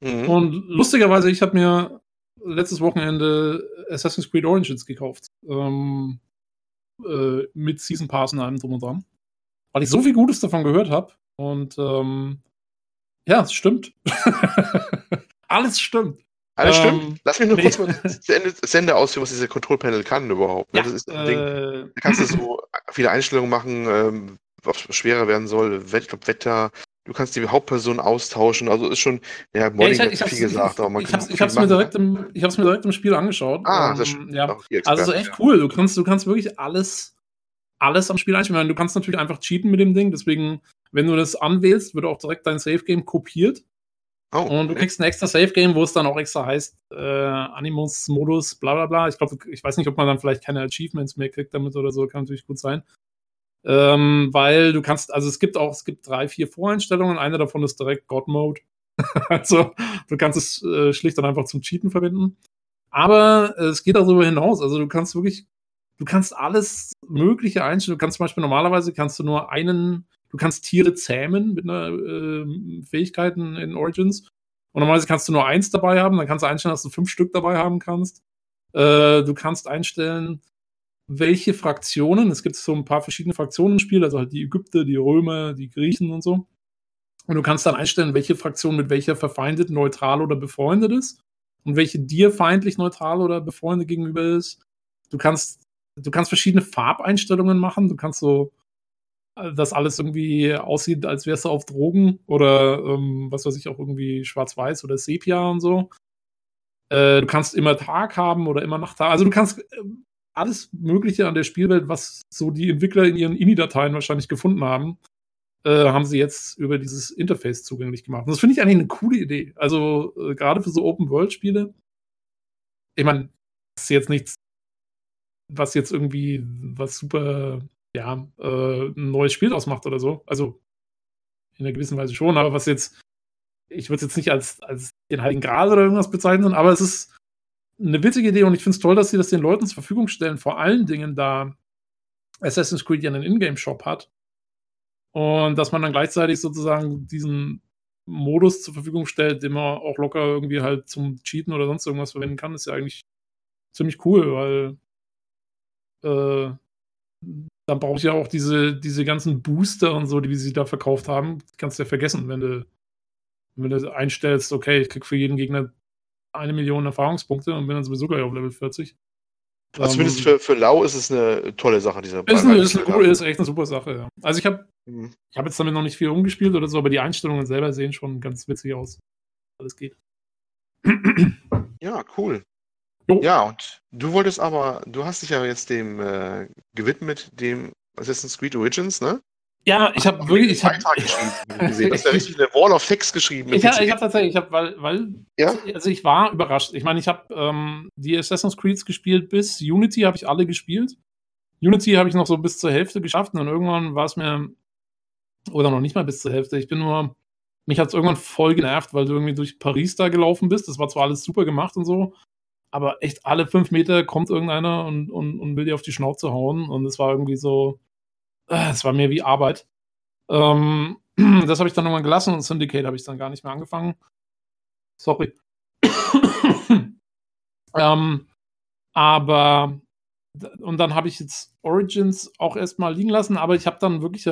Mhm. Und lustigerweise, ich habe mir letztes Wochenende Assassin's Creed Origins gekauft. Ähm, äh, mit Season Pass und allem drum und dran. Weil ich so viel Gutes davon gehört habe. Und ähm, ja, es stimmt. Alles stimmt. Alles ähm, stimmt. Lass mich nur nee. kurz mal das Ende, das Ende ausführen, was dieser Control Panel kann überhaupt. Ja, das ist ein äh, Ding. Da kannst du so viele Einstellungen machen, ähm, was schwerer werden soll, ich glaube Wetter, Du kannst die Hauptperson austauschen. Also ist schon, ja, Modding ja, ich, ich viel gesagt, aber man ich kann hab's, ich hab's mir direkt im, Ich habe es mir direkt im Spiel angeschaut. Ah, ähm, das ist ja. Also echt ja. cool. Du kannst, du kannst wirklich alles, alles am Spiel einstellen. Du kannst natürlich einfach cheaten mit dem Ding. Deswegen, wenn du das anwählst, wird auch direkt dein Safe Game kopiert. Oh, und du kriegst ein extra Safe Game, wo es dann auch extra heißt, äh, Animus-Modus, bla bla bla. Ich glaube, ich weiß nicht, ob man dann vielleicht keine Achievements mehr kriegt damit oder so, kann natürlich gut sein. Ähm, weil du kannst, also es gibt auch, es gibt drei, vier Voreinstellungen. Eine davon ist direkt God Mode. also du kannst es äh, schlicht und einfach zum Cheaten verwenden. Aber äh, es geht darüber hinaus. Also du kannst wirklich, du kannst alles Mögliche einstellen. Du kannst zum Beispiel normalerweise kannst du nur einen, du kannst Tiere zähmen mit einer äh, Fähigkeiten in Origins. Und normalerweise kannst du nur eins dabei haben. Dann kannst du einstellen, dass du fünf Stück dabei haben kannst. Äh, du kannst einstellen, welche Fraktionen, es gibt so ein paar verschiedene Fraktionen im Spiel, also halt die Ägypter, die Römer, die Griechen und so. Und du kannst dann einstellen, welche Fraktion mit welcher verfeindet, neutral oder befreundet ist und welche dir feindlich, neutral oder befreundet gegenüber ist. Du kannst, du kannst verschiedene Farbeinstellungen machen. Du kannst so, äh, dass alles irgendwie aussieht, als wärst du auf Drogen oder ähm, was weiß ich, auch irgendwie schwarz-weiß oder Sepia und so. Äh, du kannst immer Tag haben oder immer Nacht haben. Also du kannst äh, alles Mögliche an der Spielwelt, was so die Entwickler in ihren INI-Dateien wahrscheinlich gefunden haben, äh, haben sie jetzt über dieses Interface zugänglich gemacht. Und das finde ich eigentlich eine coole Idee. Also äh, gerade für so Open-World-Spiele. Ich meine, das ist jetzt nichts, was jetzt irgendwie was super, ja, äh, ein neues Spiel ausmacht oder so. Also in einer gewissen Weise schon, aber was jetzt, ich würde es jetzt nicht als, als den Heiligen Gral oder irgendwas bezeichnen, aber es ist eine witzige Idee und ich finde es toll, dass sie das den Leuten zur Verfügung stellen. Vor allen Dingen, da Assassin's Creed ja einen Ingame-Shop hat. Und dass man dann gleichzeitig sozusagen diesen Modus zur Verfügung stellt, den man auch locker irgendwie halt zum Cheaten oder sonst irgendwas verwenden kann, ist ja eigentlich ziemlich cool, weil äh, dann brauche ich ja auch diese, diese ganzen Booster und so, die sie da verkauft haben, kannst du ja vergessen, wenn du, wenn du einstellst, okay, ich krieg für jeden Gegner eine Million Erfahrungspunkte und bin dann sowieso gleich auf Level 40. Also zumindest ähm, für, für Lau ist es eine tolle Sache, dieser ist, eine, ist, eine, ist echt eine super Sache, ja. Also ich habe mhm. ich hab jetzt damit noch nicht viel umgespielt oder so, aber die Einstellungen selber sehen schon ganz witzig aus. Alles geht. Ja, cool. Jo. Ja, und du wolltest aber, du hast dich ja jetzt dem äh, gewidmet, dem Assassin's Creed Origins, ne? Ja, ich habe wirklich, ich habe gesehen, das ist ja richtig eine Wall of Text geschrieben. Ich habe hab tatsächlich, ich habe, weil, weil, ja? also ich war überrascht. Ich meine, ich habe ähm, die Assassin's Creeds gespielt bis Unity, habe ich alle gespielt. Unity habe ich noch so bis zur Hälfte geschafft und dann irgendwann war es mir, oder noch nicht mal bis zur Hälfte. Ich bin nur, mich hat es irgendwann voll genervt, weil du irgendwie durch Paris da gelaufen bist. Das war zwar alles super gemacht und so, aber echt alle fünf Meter kommt irgendeiner und, und, und will dir auf die Schnauze hauen und es war irgendwie so es war mir wie Arbeit. Ähm, das habe ich dann nochmal gelassen und Syndicate habe ich dann gar nicht mehr angefangen. Sorry. ähm, aber und dann habe ich jetzt Origins auch erstmal liegen lassen, aber ich habe dann wirklich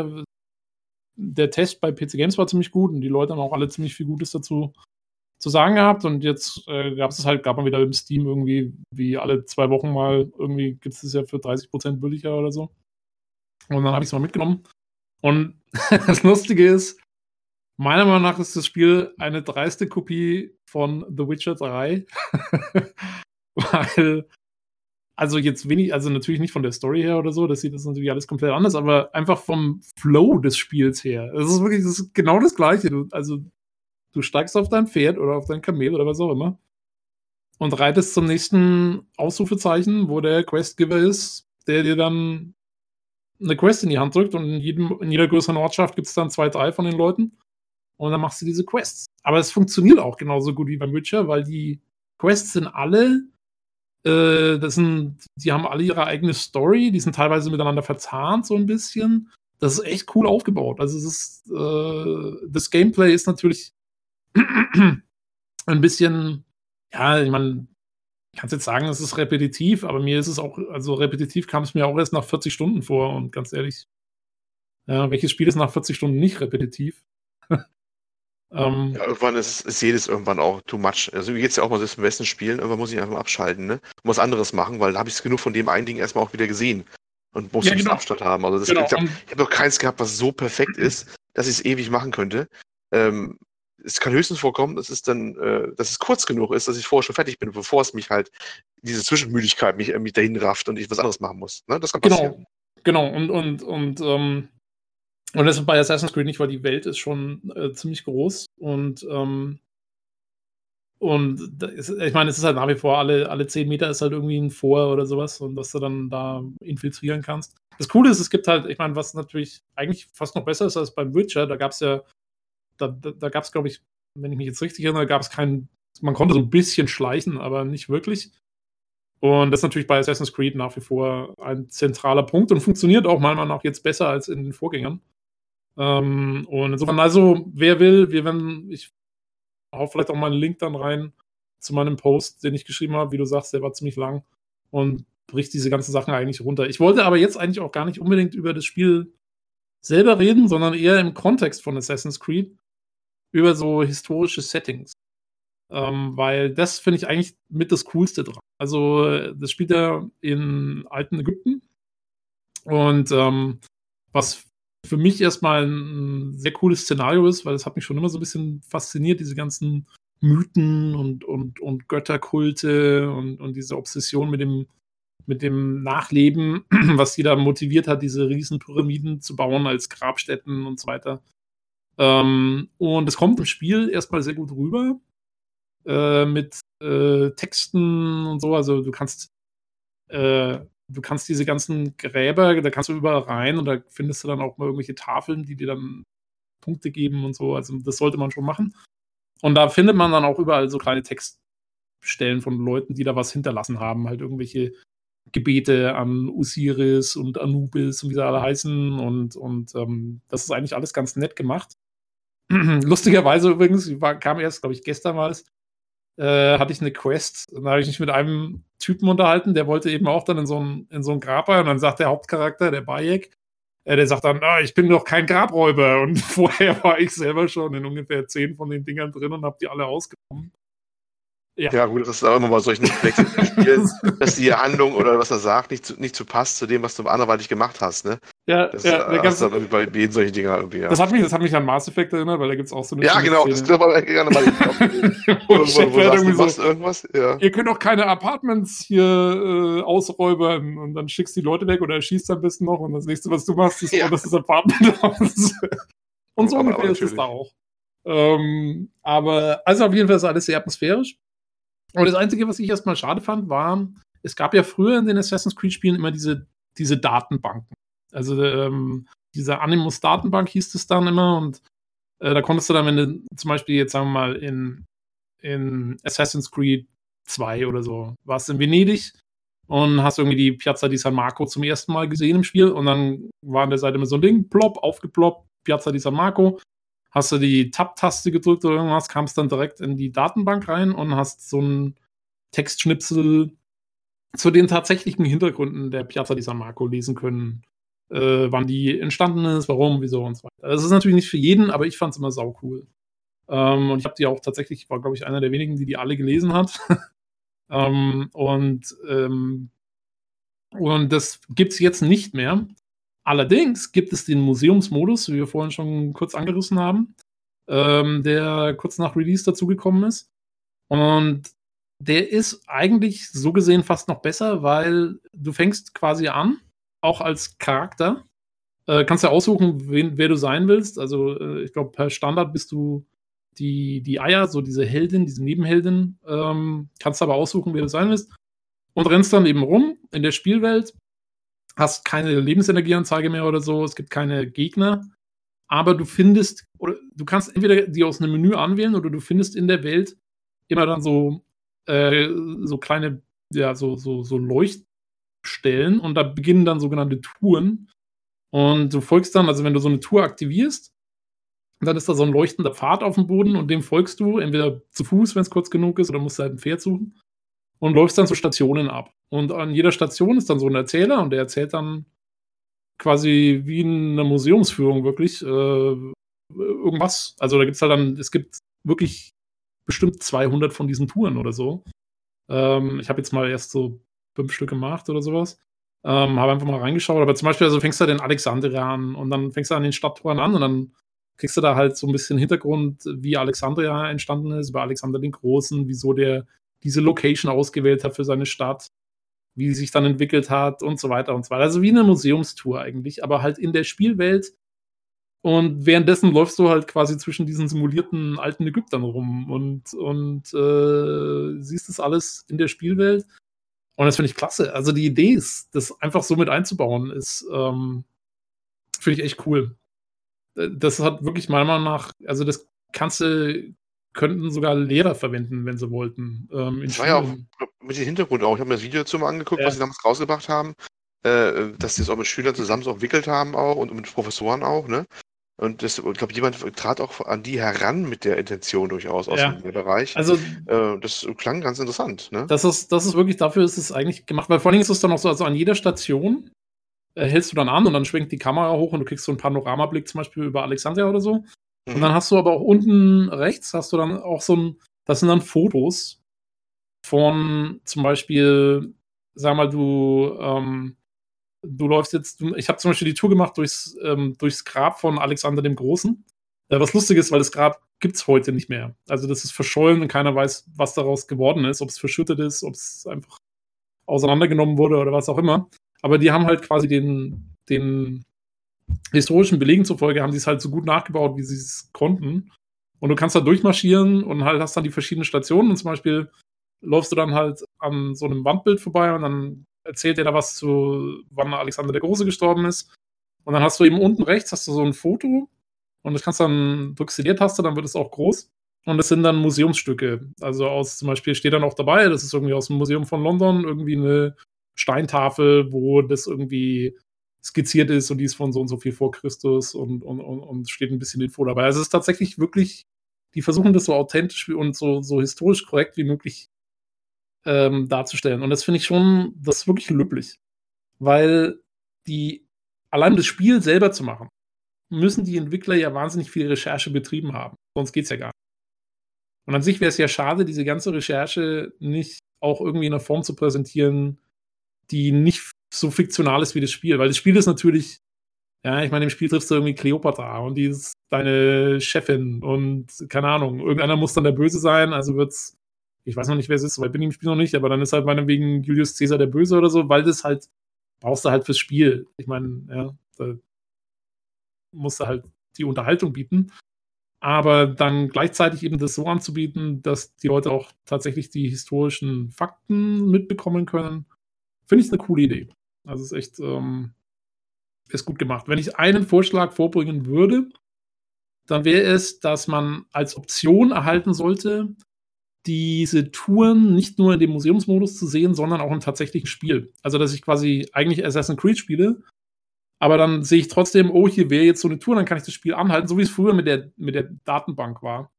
der Test bei PC Games war ziemlich gut und die Leute haben auch alle ziemlich viel Gutes dazu zu sagen gehabt und jetzt äh, gab es halt, gab man wieder im Steam irgendwie, wie alle zwei Wochen mal, irgendwie gibt es das ja für 30% billiger oder so. Und dann habe ich es mal mitgenommen. Und das Lustige ist, meiner Meinung nach ist das Spiel eine dreiste Kopie von The Witcher 3. Weil, also jetzt wenig, also natürlich nicht von der Story her oder so, das sieht das natürlich alles komplett anders, aber einfach vom Flow des Spiels her. Es ist wirklich, das ist genau das Gleiche. Du, also, du steigst auf dein Pferd oder auf dein Kamel oder was auch immer und reitest zum nächsten Ausrufezeichen, wo der Questgiver ist, der dir dann eine Quest in die Hand drückt und in, jedem, in jeder größeren Ortschaft gibt es dann zwei, drei von den Leuten. Und dann machst du diese Quests. Aber es funktioniert auch genauso gut wie beim Witcher, weil die Quests sind alle, äh, das sind, die haben alle ihre eigene Story, die sind teilweise miteinander verzahnt, so ein bisschen. Das ist echt cool aufgebaut. Also es ist, äh, das Gameplay ist natürlich ein bisschen, ja, ich meine, ich kann jetzt sagen, es ist repetitiv, aber mir ist es auch, also repetitiv kam es mir auch erst nach 40 Stunden vor und ganz ehrlich, ja, welches Spiel ist nach 40 Stunden nicht repetitiv? ähm, ja, irgendwann ist, ist jedes irgendwann auch too much. Also mir geht es ja auch mal selbst im besten Spielen, irgendwann muss ich einfach mal abschalten, ne? Und was anderes machen, weil da habe ich es genug von dem einen Ding erstmal auch wieder gesehen und muss ja, genau. Abstand haben. Also das, genau. ich habe hab noch keins gehabt, was so perfekt ist, dass ich es ewig machen könnte. Ähm, es kann höchstens vorkommen, dass es dann, äh, dass es kurz genug ist, dass ich vorher schon fertig bin, bevor es mich halt, diese Zwischenmüdigkeit mich, äh, mich dahin rafft und ich was anderes machen muss. Ne? Das kann genau. passieren. Genau, genau. Und, und, und, ähm, und das ist bei Assassin's Creed nicht, weil die Welt ist schon äh, ziemlich groß und, ähm, und ist, ich meine, es ist halt nach wie vor, alle, alle 10 Meter ist halt irgendwie ein Vor oder sowas und dass du dann da infiltrieren kannst. Das Coole ist, es gibt halt, ich meine, was natürlich eigentlich fast noch besser ist als beim Witcher, da gab es ja da, da, da gab es, glaube ich, wenn ich mich jetzt richtig erinnere, gab es keinen, man konnte so ein bisschen schleichen, aber nicht wirklich. Und das ist natürlich bei Assassin's Creed nach wie vor ein zentraler Punkt und funktioniert auch meiner Meinung nach jetzt besser als in den Vorgängern. Ähm, und insofern, also, wer will, wir werden, ich hau vielleicht auch mal einen Link dann rein zu meinem Post, den ich geschrieben habe, wie du sagst, der war ziemlich lang und bricht diese ganzen Sachen eigentlich runter. Ich wollte aber jetzt eigentlich auch gar nicht unbedingt über das Spiel selber reden, sondern eher im Kontext von Assassin's Creed über so historische Settings. Ähm, weil das finde ich eigentlich mit das Coolste dran. Also, das spielt ja in alten Ägypten. Und ähm, was für mich erstmal ein sehr cooles Szenario ist, weil es hat mich schon immer so ein bisschen fasziniert, diese ganzen Mythen und, und, und Götterkulte und, und diese Obsession mit dem, mit dem Nachleben, was die da motiviert hat, diese Riesenpyramiden zu bauen als Grabstätten und so weiter. Ähm, und es kommt im Spiel erstmal sehr gut rüber äh, mit äh, Texten und so. Also du kannst äh, du kannst diese ganzen Gräber, da kannst du überall rein und da findest du dann auch mal irgendwelche Tafeln, die dir dann Punkte geben und so. Also das sollte man schon machen. Und da findet man dann auch überall so kleine Textstellen von Leuten, die da was hinterlassen haben, halt irgendwelche Gebete an Osiris und Anubis und wie sie alle heißen. Und, und ähm, das ist eigentlich alles ganz nett gemacht. lustigerweise übrigens, war, kam erst, glaube ich, gestern war äh, hatte ich eine Quest. Da habe ich mich mit einem Typen unterhalten, der wollte eben auch dann in so ein, in so ein Grab rein. Und dann sagt der Hauptcharakter, der Bayek, äh, der sagt dann, ah, ich bin doch kein Grabräuber. Und vorher war ich selber schon in ungefähr zehn von den Dingern drin und habe die alle ausgenommen. Ja. ja, gut, das ist auch immer bei solchen Spielen, dass die Handlung oder was er sagt nicht zu, nicht zu passt zu dem, was du anderweitig gemacht hast, ne? Ja, das ja, äh, hast dann bei jedem solche Dinger irgendwie. Ja. Das, hat mich, das hat mich an Mass Effect erinnert, weil da gibt es auch so eine. Ja, genau, das glaube ich gerne mal. wo, wo, wo, wo sagst, du machst irgendwas? Ja. Ihr könnt auch keine Apartments hier äh, ausräubern und dann schickst die Leute weg oder erschießt am besten noch und das nächste, was du machst, ist, ja. oh, das ist Apartment aus. und so ungefähr ist es da auch. Ähm, aber also auf jeden Fall ist alles sehr atmosphärisch. Und das Einzige, was ich erstmal schade fand, war, es gab ja früher in den Assassin's Creed-Spielen immer diese, diese Datenbanken. Also ähm, diese Animus-Datenbank hieß es dann immer und äh, da konntest du dann, wenn du zum Beispiel jetzt sagen wir mal in, in Assassin's Creed 2 oder so, warst in Venedig und hast irgendwie die Piazza di San Marco zum ersten Mal gesehen im Spiel und dann war an der Seite immer so ein Ding, plopp, aufgeploppt, Piazza di San Marco hast du die Tab-Taste gedrückt oder irgendwas, kamst dann direkt in die Datenbank rein und hast so ein Textschnipsel zu den tatsächlichen Hintergründen der Piazza di San Marco lesen können. Äh, wann die entstanden ist, warum, wieso und so weiter. Das ist natürlich nicht für jeden, aber ich fand es immer sau cool. Ähm, und ich habe die auch tatsächlich, war glaube ich einer der wenigen, die die alle gelesen hat. ähm, und, ähm, und das gibt es jetzt nicht mehr. Allerdings gibt es den Museumsmodus, wie wir vorhin schon kurz angerissen haben, ähm, der kurz nach Release dazugekommen ist. Und der ist eigentlich so gesehen fast noch besser, weil du fängst quasi an, auch als Charakter. Äh, kannst ja aussuchen, wen, wer du sein willst. Also äh, ich glaube, per Standard bist du die, die Eier, so diese Heldin, diese Nebenheldin. Ähm, kannst aber aussuchen, wer du sein willst. Und rennst dann eben rum in der Spielwelt hast keine Lebensenergieanzeige mehr oder so, es gibt keine Gegner, aber du findest, oder du kannst entweder die aus einem Menü anwählen oder du findest in der Welt immer dann so, äh, so kleine, ja, so, so, so Leuchtstellen und da beginnen dann sogenannte Touren. Und du folgst dann, also wenn du so eine Tour aktivierst, dann ist da so ein leuchtender Pfad auf dem Boden und dem folgst du, entweder zu Fuß, wenn es kurz genug ist, oder musst du halt ein Pferd suchen und läufst dann so Stationen ab. Und an jeder Station ist dann so ein Erzähler und der erzählt dann quasi wie in einer Museumsführung wirklich äh, irgendwas. Also da gibt es halt dann, es gibt wirklich bestimmt 200 von diesen Touren oder so. Ähm, ich habe jetzt mal erst so fünf Stück gemacht oder sowas. Ähm, habe einfach mal reingeschaut. Aber zum Beispiel, also fängst du den Alexandria an und dann fängst du an den Stadttouren an und dann kriegst du da halt so ein bisschen Hintergrund, wie Alexandria entstanden ist, über Alexander den Großen, wieso der diese Location ausgewählt hat für seine Stadt, wie sie sich dann entwickelt hat und so weiter und so weiter. Also wie eine Museumstour eigentlich, aber halt in der Spielwelt. Und währenddessen läufst du halt quasi zwischen diesen simulierten alten Ägyptern rum und, und äh, siehst das alles in der Spielwelt. Und das finde ich klasse. Also die Idee ist, das einfach so mit einzubauen, ist, ähm, finde ich echt cool. Das hat wirklich meiner Meinung nach, also das kannst du könnten sogar Lehrer verwenden, wenn sie wollten. Ähm, das war ja auch mit dem Hintergrund auch. Ich habe mir das Video dazu mal angeguckt, ja. was sie damals rausgebracht haben, äh, dass sie es auch mit Schülern zusammen so entwickelt haben auch und mit Professoren auch, ne? Und das, ich glaube, jemand trat auch an die heran mit der Intention durchaus aus ja. dem Bereich. Also, äh, das klang ganz interessant. Ne? Das, ist, das ist wirklich, dafür ist es eigentlich gemacht, weil vor allem ist es dann auch so, also an jeder Station äh, hältst du dann an und dann schwenkt die Kamera hoch und du kriegst so einen Panoramablick zum Beispiel über Alexandria oder so. Und dann hast du aber auch unten rechts, hast du dann auch so ein, das sind dann Fotos von zum Beispiel, sag mal, du, ähm, du läufst jetzt, ich habe zum Beispiel die Tour gemacht durchs, ähm, durchs Grab von Alexander dem Großen. Äh, was lustig ist, weil das Grab gibt es heute nicht mehr. Also das ist verschollen und keiner weiß, was daraus geworden ist, ob es verschüttet ist, ob es einfach auseinandergenommen wurde oder was auch immer. Aber die haben halt quasi den, den historischen Belegen zufolge haben sie es halt so gut nachgebaut, wie sie es konnten. Und du kannst da durchmarschieren und halt hast dann die verschiedenen Stationen und zum Beispiel läufst du dann halt an so einem Wandbild vorbei und dann erzählt er da was zu, wann Alexander der Große gestorben ist. Und dann hast du eben unten rechts hast du so ein Foto und das kannst dann, drückst du die Taste, dann wird es auch groß. Und das sind dann Museumsstücke. Also aus, zum Beispiel steht dann auch dabei, das ist irgendwie aus dem Museum von London, irgendwie eine Steintafel, wo das irgendwie skizziert ist und die ist von so und so viel vor Christus und, und, und, und steht ein bisschen Info dabei. Also es ist tatsächlich wirklich, die versuchen das so authentisch und so, so historisch korrekt wie möglich ähm, darzustellen. Und das finde ich schon, das ist wirklich löblich. Weil die, allein das Spiel selber zu machen, müssen die Entwickler ja wahnsinnig viel Recherche betrieben haben. Sonst geht es ja gar nicht. Und an sich wäre es ja schade, diese ganze Recherche nicht auch irgendwie in einer Form zu präsentieren, die nicht so fiktional ist wie das Spiel. Weil das Spiel ist natürlich, ja, ich meine, im Spiel triffst du irgendwie Cleopatra und die ist deine Chefin und keine Ahnung, irgendeiner muss dann der Böse sein, also wird's, ich weiß noch nicht, wer es ist, weil ich bin im Spiel noch nicht, aber dann ist halt meinetwegen Julius Caesar der Böse oder so, weil das halt, brauchst du halt fürs Spiel. Ich meine, ja, da musst du halt die Unterhaltung bieten aber dann gleichzeitig eben das so anzubieten, dass die Leute auch tatsächlich die historischen Fakten mitbekommen können, finde ich eine coole Idee. Also es ist echt, ähm, ist gut gemacht. Wenn ich einen Vorschlag vorbringen würde, dann wäre es, dass man als Option erhalten sollte, diese Touren nicht nur in dem Museumsmodus zu sehen, sondern auch im tatsächlichen Spiel. Also, dass ich quasi eigentlich Assassin's Creed spiele aber dann sehe ich trotzdem, oh, hier wäre jetzt so eine Tour, dann kann ich das Spiel anhalten, so wie es früher mit der, mit der Datenbank war.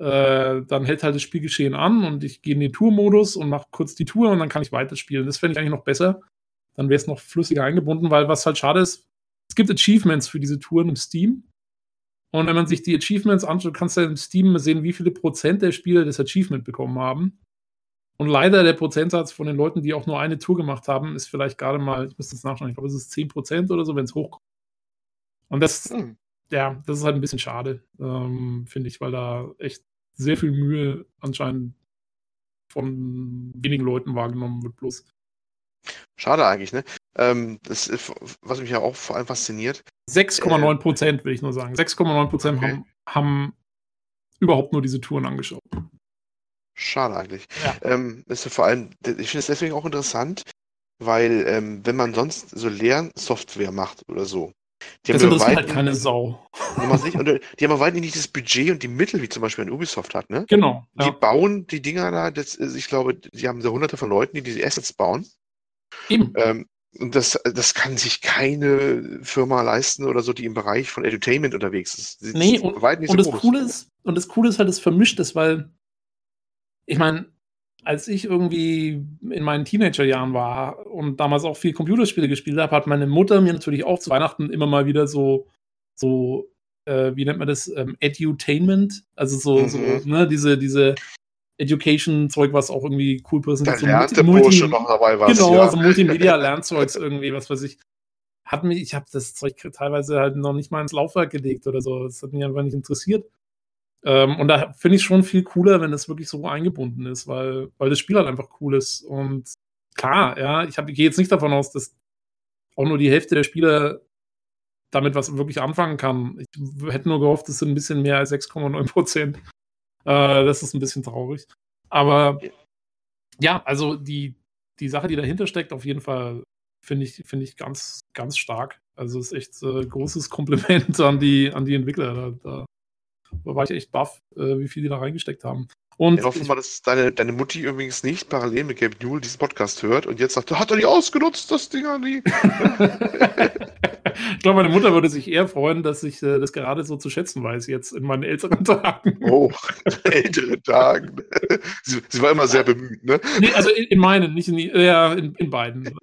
Äh, dann hält halt das Spielgeschehen an und ich gehe in den Tourmodus und mache kurz die Tour und dann kann ich weiterspielen. Das fände ich eigentlich noch besser. Dann wäre es noch flüssiger eingebunden, weil was halt schade ist, es gibt Achievements für diese Touren im Steam. Und wenn man sich die Achievements anschaut, kannst du im Steam sehen, wie viele Prozent der Spieler das Achievement bekommen haben. Und leider der Prozentsatz von den Leuten, die auch nur eine Tour gemacht haben, ist vielleicht gerade mal, ich müsste es nachschauen, ich glaube, es ist 10% oder so, wenn es hochkommt. Und das, hm. ja, das ist halt ein bisschen schade, ähm, finde ich, weil da echt sehr viel Mühe anscheinend von wenigen Leuten wahrgenommen wird, bloß. Schade eigentlich, ne? Ähm, das, was mich ja auch vor allem fasziniert. 6,9 Prozent, äh, will ich nur sagen. 6,9 Prozent okay. haben, haben überhaupt nur diese Touren angeschaut. Schade eigentlich. Ja. Ähm, ist ja vor allem, ich finde es deswegen auch interessant, weil ähm, wenn man sonst so Lernsoftware macht oder so, die das haben interessiert halt keine Sau. Nicht, und die haben aber weit nicht das Budget und die Mittel, wie zum Beispiel ein Ubisoft hat, ne? Genau. Die ja. bauen die Dinger da, das, ich glaube, die haben so hunderte von Leuten, die diese Assets bauen. Eben. Ähm, und das, das kann sich keine Firma leisten oder so, die im Bereich von Entertainment unterwegs ist. Sie, nee, und, und, so das Coole ist, und das Coole ist halt, es vermischt ist, weil ich meine, als ich irgendwie in meinen Teenagerjahren war und damals auch viel Computerspiele gespielt habe, hat meine Mutter mir natürlich auch zu Weihnachten immer mal wieder so, so äh, wie nennt man das, ähm, Edutainment, also so, mhm. so ne, diese, diese Education-Zeug, was auch irgendwie cool präsentiert. Da so Multi noch dabei was, Genau, ja. so Multimedia-Lernzeugs irgendwie, was weiß ich. Hat mich, ich habe das Zeug teilweise halt noch nicht mal ins Laufwerk gelegt oder so. Das hat mich einfach nicht interessiert. Ähm, und da finde ich es schon viel cooler, wenn das wirklich so eingebunden ist, weil, weil das Spiel halt einfach cool ist. Und klar, ja, ich, ich gehe jetzt nicht davon aus, dass auch nur die Hälfte der Spieler damit was wirklich anfangen kann. Ich hätte nur gehofft, es sind ein bisschen mehr als 6,9 Prozent. Äh, das ist ein bisschen traurig. Aber ja, also die, die Sache, die dahinter steckt, auf jeden Fall finde ich, find ich ganz, ganz stark. Also es ist echt äh, großes Kompliment an die, an die Entwickler. Da, da da war ich echt baff, äh, wie viel die da reingesteckt haben. Und ich hoffe mal, dass deine, deine Mutti übrigens nicht parallel mit Gabe Newell diesen Podcast hört und jetzt sagt, hat er die ausgenutzt, das Ding an die. ich glaube, meine Mutter würde sich eher freuen, dass ich äh, das gerade so zu schätzen weiß, jetzt in meinen älteren Tagen. Oh, älteren Tagen. sie, sie, war immer sehr bemüht, ne? Nee, also in, in meinen, nicht in, ja, in, in beiden.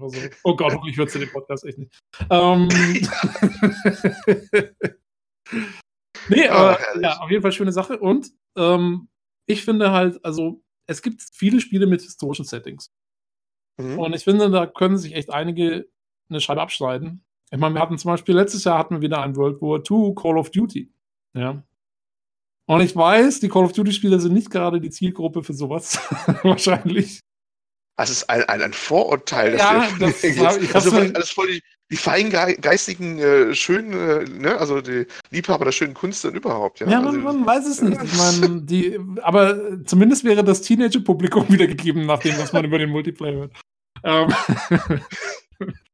Also, oh Gott, hoffentlich hört sie den Podcast echt nicht. Ähm, Nee, aber oh, ja, auf jeden Fall schöne Sache. Und ähm, ich finde halt, also es gibt viele Spiele mit historischen Settings. Mhm. Und ich finde, da können sich echt einige eine Scheibe abschneiden. Ich meine, wir hatten zum Beispiel letztes Jahr hatten wir wieder ein World War II Call of Duty. Ja. Und ich weiß, die Call of Duty-Spieler sind nicht gerade die Zielgruppe für sowas. Wahrscheinlich. Das ist ein, ein, ein Vorurteil. Ja, das, das ich also, alles voll die, die feingeistigen, äh, schönen, äh, ne, also die Liebhaber der schönen Kunst dann überhaupt. Ja, ja man, also, man, weiß es nicht. Ich meine, die, aber zumindest wäre das Teenager-Publikum wiedergegeben, nach dem, was man über den Multiplayer hört. Ähm,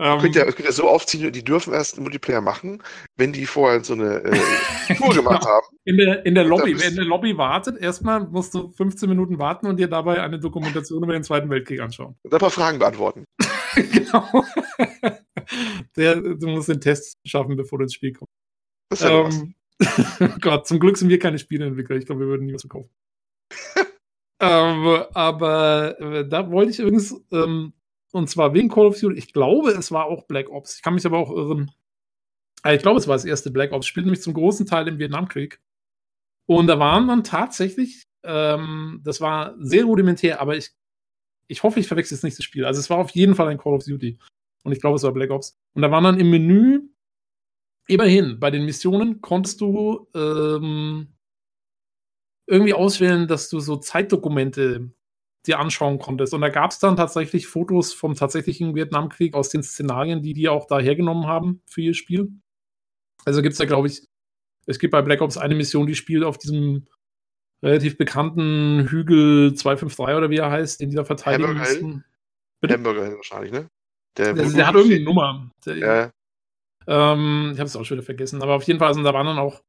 ähm, könnt ja, könnt ja so aufziehen, die dürfen erst einen Multiplayer machen, wenn die vorher so eine äh, Tour gemacht haben. In der, in der Lobby, wer in der Lobby wartet, erstmal musst du 15 Minuten warten und dir dabei eine Dokumentation über den Zweiten Weltkrieg anschauen. Und ein paar Fragen beantworten. genau. Der, du musst den Test schaffen, bevor du ins Spiel kommst. Das ist ja ähm, Gott, zum Glück sind wir keine Spieleentwickler. Ich glaube, wir würden nie was verkaufen. ähm, aber äh, da wollte ich übrigens, ähm, und zwar wegen Call of Duty, ich glaube, es war auch Black Ops. Ich kann mich aber auch irren. Also ich glaube, es war das erste Black Ops. Spielt nämlich zum großen Teil im Vietnamkrieg. Und da waren dann tatsächlich, ähm, das war sehr rudimentär, aber ich, ich hoffe, ich verwechsel jetzt nicht das Spiel. Also es war auf jeden Fall ein Call of Duty. Und ich glaube, es war Black Ops. Und da waren dann im Menü Immerhin, bei den Missionen konntest du ähm, irgendwie auswählen, dass du so Zeitdokumente dir anschauen konntest. Und da gab es dann tatsächlich Fotos vom tatsächlichen Vietnamkrieg aus den Szenarien, die die auch da hergenommen haben für ihr Spiel. Also gibt es da, glaube ich, es gibt bei Black Ops eine Mission, die spielt auf diesem relativ bekannten Hügel 253 oder wie er heißt, den die da verteidigen Hamburger mussten. Hamburger wahrscheinlich, ne? Der, der, der hat irgendeine Nummer. Der, ja. Ähm, ich habe es auch schon wieder vergessen. Aber auf jeden Fall sind da waren dann auch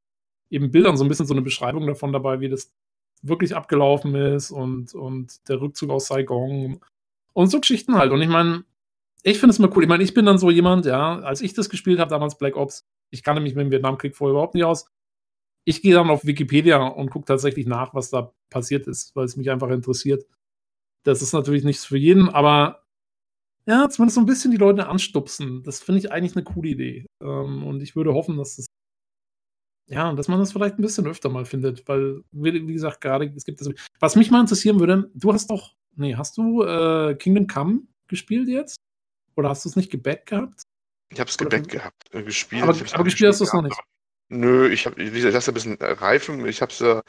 eben Bildern so ein bisschen so eine Beschreibung davon dabei, wie das wirklich abgelaufen ist und, und der Rückzug aus Saigon und so Geschichten halt. Und ich meine, ich finde es mal cool. Ich meine, ich bin dann so jemand, ja, als ich das gespielt habe, damals Black Ops, ich kannte mich mit dem Vietnamkrieg vorher überhaupt nicht aus. Ich gehe dann auf Wikipedia und gucke tatsächlich nach, was da passiert ist, weil es mich einfach interessiert. Das ist natürlich nichts für jeden, aber ja, zumindest so ein bisschen die Leute anstupsen. Das finde ich eigentlich eine coole Idee. Ähm, und ich würde hoffen, dass das ja, dass man das vielleicht ein bisschen öfter mal findet, weil, wie, gesagt, gerade, es gibt das. Was mich mal interessieren würde, du hast doch, nee, hast du äh, Kingdom Come gespielt jetzt? Oder hast du es nicht gebackt gehabt? Ich habe es gebackt gehabt, äh, gespielt. Aber, aber gespielt hast du es noch nicht. Nö, ich habe, wie gesagt, das ist ein bisschen reifen. Ich habe es ja äh,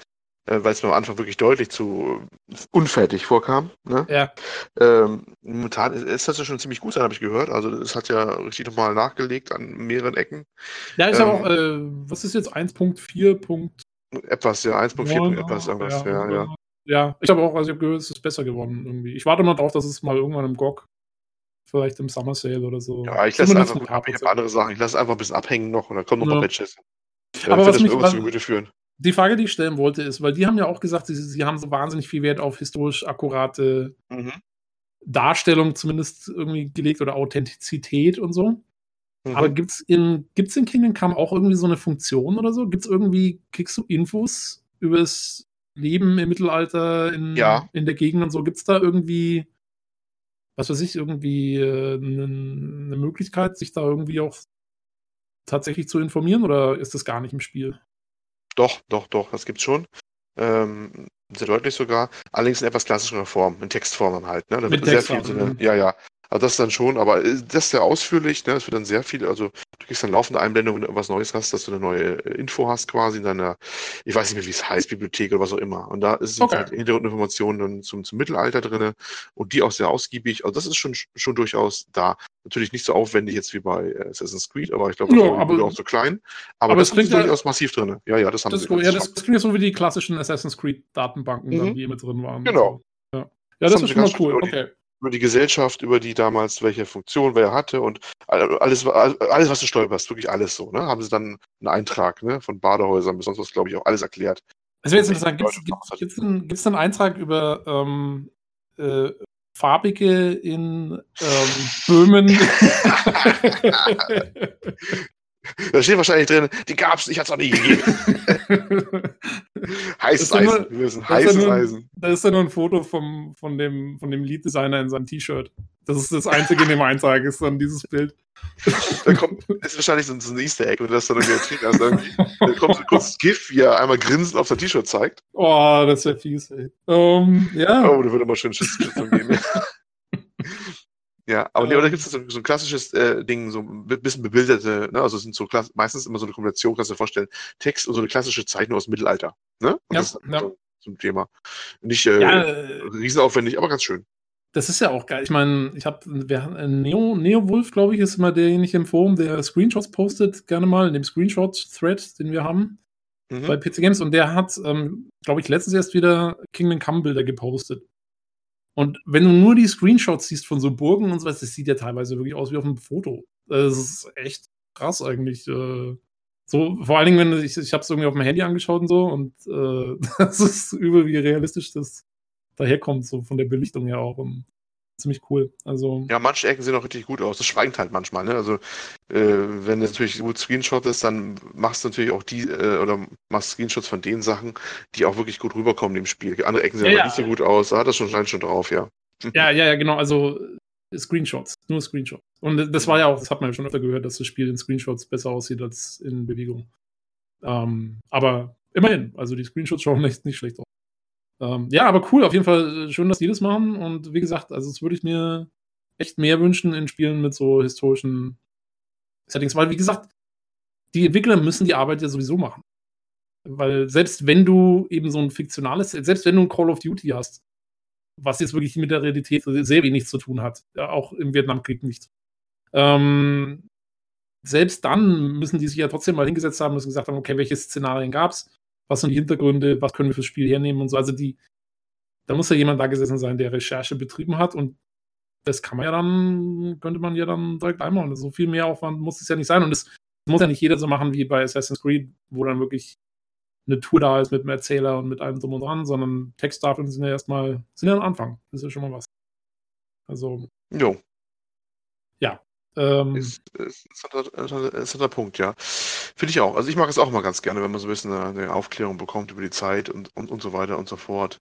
weil es mir am Anfang wirklich deutlich zu unfertig vorkam. Ne? Ja. Ähm, momentan ist, das ja schon ziemlich gut sein, habe ich gehört. Also es hat ja richtig nochmal nachgelegt an mehreren Ecken. Ja, ist ähm, auch, äh, was ist jetzt 1.4. Etwas, ja, 1.4. etwas, irgendwas, ja, ja. ja. Ja, ich habe auch, also ich habe gehört, es ist besser geworden irgendwie. Ich warte mal drauf, dass es mal irgendwann im GOG, vielleicht im Summer Sale oder so. Ja, ich lasse einfach, ich habe andere Sachen, ich lasse einfach ein bisschen abhängen noch und dann kommen noch ja. ein paar Patches. Aber was mich, was, führen die Frage, die ich stellen wollte, ist, weil die haben ja auch gesagt, sie, sie haben so wahnsinnig viel Wert auf historisch akkurate mhm. Darstellung zumindest irgendwie gelegt oder Authentizität und so. Mhm. Aber gibt es in, gibt's in Kingdom Come auch irgendwie so eine Funktion oder so? Gibt es irgendwie, kriegst du Infos über das Leben im Mittelalter in, ja. in der Gegend und so? Gibt es da irgendwie, was weiß ich, irgendwie äh, eine, eine Möglichkeit, sich da irgendwie auch tatsächlich zu informieren oder ist das gar nicht im Spiel? Doch, doch, doch, das gibt's schon. Ähm, sehr deutlich sogar. Allerdings in etwas klassischerer Form, in Textform halt. Ne? Da Mit wird sehr viel so eine, ja, ja. Also das dann schon, aber äh, das ist sehr ausführlich, ne? Es wird dann sehr viel, also du kriegst dann laufende Einblendungen, wenn du irgendwas Neues hast, dass du eine neue äh, Info hast quasi in deiner, ich weiß nicht mehr, wie es heißt, Bibliothek oder was auch immer. Und da ist okay. halt Hintergrundinformationen zum, zum Mittelalter drin und die auch sehr ausgiebig. Also das ist schon, schon durchaus da. Natürlich nicht so aufwendig jetzt wie bei äh, Assassin's Creed, aber ich glaube, das ja, aber, auch so klein. Aber, aber das ist durchaus massiv drin. Ja, ja, das haben das, sie. Ja, das klingt so wie die klassischen Assassin's Creed Datenbanken, mhm. die immer drin waren. Genau. Ja. ja, das, das ist schon mal cool. Okay über die Gesellschaft, über die damals, welche Funktion wer hatte und alles, alles, was du stolperst, wirklich alles so, ne? Haben sie dann einen Eintrag, ne? Von Badehäusern bis sonst was, glaube ich, auch alles erklärt. Das wäre jetzt interessant. Gibt es einen, einen Eintrag über ähm, äh, Farbige in ähm, Böhmen? Da steht wahrscheinlich drin, die gab's, ich hatte es auch nie gegeben. heißes Eisen. Wir wissen, heißes Eisen. Da ist ja nur ein Foto vom, von dem, von dem Lead-Designer in seinem T-Shirt. Das ist das einzige in dem Eintrag, ist dann dieses Bild. Da kommt, ist wahrscheinlich so, ein Easter Egg, wenn du das dann irgendwie erzählt hast. Da kommt so ein kurzes GIF, wie er einmal grinsend auf sein T-Shirt zeigt. Oh, das wäre fies, ey. Um, ja. Oh, da würde immer schön Schiss geben. Ja, aber, ähm, nee, da gibt es so, so, ein klassisches äh, Ding, so ein bisschen bebilderte, ne? also es sind so meistens immer so eine Kombination, kannst du dir vorstellen, Text und so eine klassische Zeichnung aus dem Mittelalter. Ne? Und ja, das ist ja. so, ein Thema. Nicht äh, ja, äh, riesenaufwendig, aber ganz schön. Das ist ja auch geil. Ich meine, ich habe Neo, Neo Wolf, glaube ich, ist immer derjenige im Forum, der Screenshots postet, gerne mal in dem Screenshot-Thread, den wir haben mhm. bei PC Games. Und der hat, ähm, glaube ich, letztens erst wieder Kingdom Come-Bilder gepostet. Und wenn du nur die Screenshots siehst von so Burgen und so was, das sieht ja teilweise wirklich aus wie auf einem Foto. Das ist echt krass eigentlich. Äh. So, vor allen Dingen, wenn ich, ich habe es irgendwie auf dem Handy angeschaut und so, und äh, das ist übel, wie realistisch das daherkommt, so von der Belichtung her auch. Und ziemlich cool. Also ja, manche Ecken sehen auch richtig gut aus. Das schweigt halt manchmal. Ne? Also äh, wenn du natürlich gut Screenshot ist, dann machst du natürlich auch die äh, oder machst Screenshots von den Sachen, die auch wirklich gut rüberkommen im Spiel. Andere Ecken sehen ja, aber ja. nicht so gut aus. Da hat das schon, schon drauf, ja. Ja, ja, ja, genau. Also Screenshots, nur Screenshots. Und das war ja auch, das hat man ja schon öfter gehört, dass das Spiel in Screenshots besser aussieht als in Bewegung. Ähm, aber immerhin, also die Screenshots schauen echt nicht schlecht aus. Ähm, ja, aber cool, auf jeden Fall schön, dass die das machen. Und wie gesagt, also das würde ich mir echt mehr wünschen in Spielen mit so historischen Settings, weil wie gesagt, die Entwickler müssen die Arbeit ja sowieso machen. Weil selbst wenn du eben so ein fiktionales, selbst wenn du ein Call of Duty hast, was jetzt wirklich mit der Realität sehr wenig zu tun hat, ja, auch im Vietnamkrieg nicht. Ähm, selbst dann müssen die sich ja trotzdem mal hingesetzt haben, müssen gesagt haben, okay, welche Szenarien gab es, was sind die Hintergründe, was können wir fürs Spiel hernehmen und so. Also die, da muss ja jemand da gesessen sein, der Recherche betrieben hat und das kann man ja dann, könnte man ja dann direkt einbauen. So viel mehr Aufwand muss es ja nicht sein und es muss ja nicht jeder so machen wie bei Assassin's Creed, wo dann wirklich eine Tour da ist mit einem Erzähler und mit allem drum und dran, sondern Texttafeln sind ja erstmal, sind ja am Anfang. Das ist ja schon mal was. Also. Jo. Ja. Ähm, ist, ist, ist, der Punkt, ja. Finde ich auch. Also ich mag es auch mal ganz gerne, wenn man so ein bisschen eine, eine Aufklärung bekommt über die Zeit und, und, und so weiter und so fort.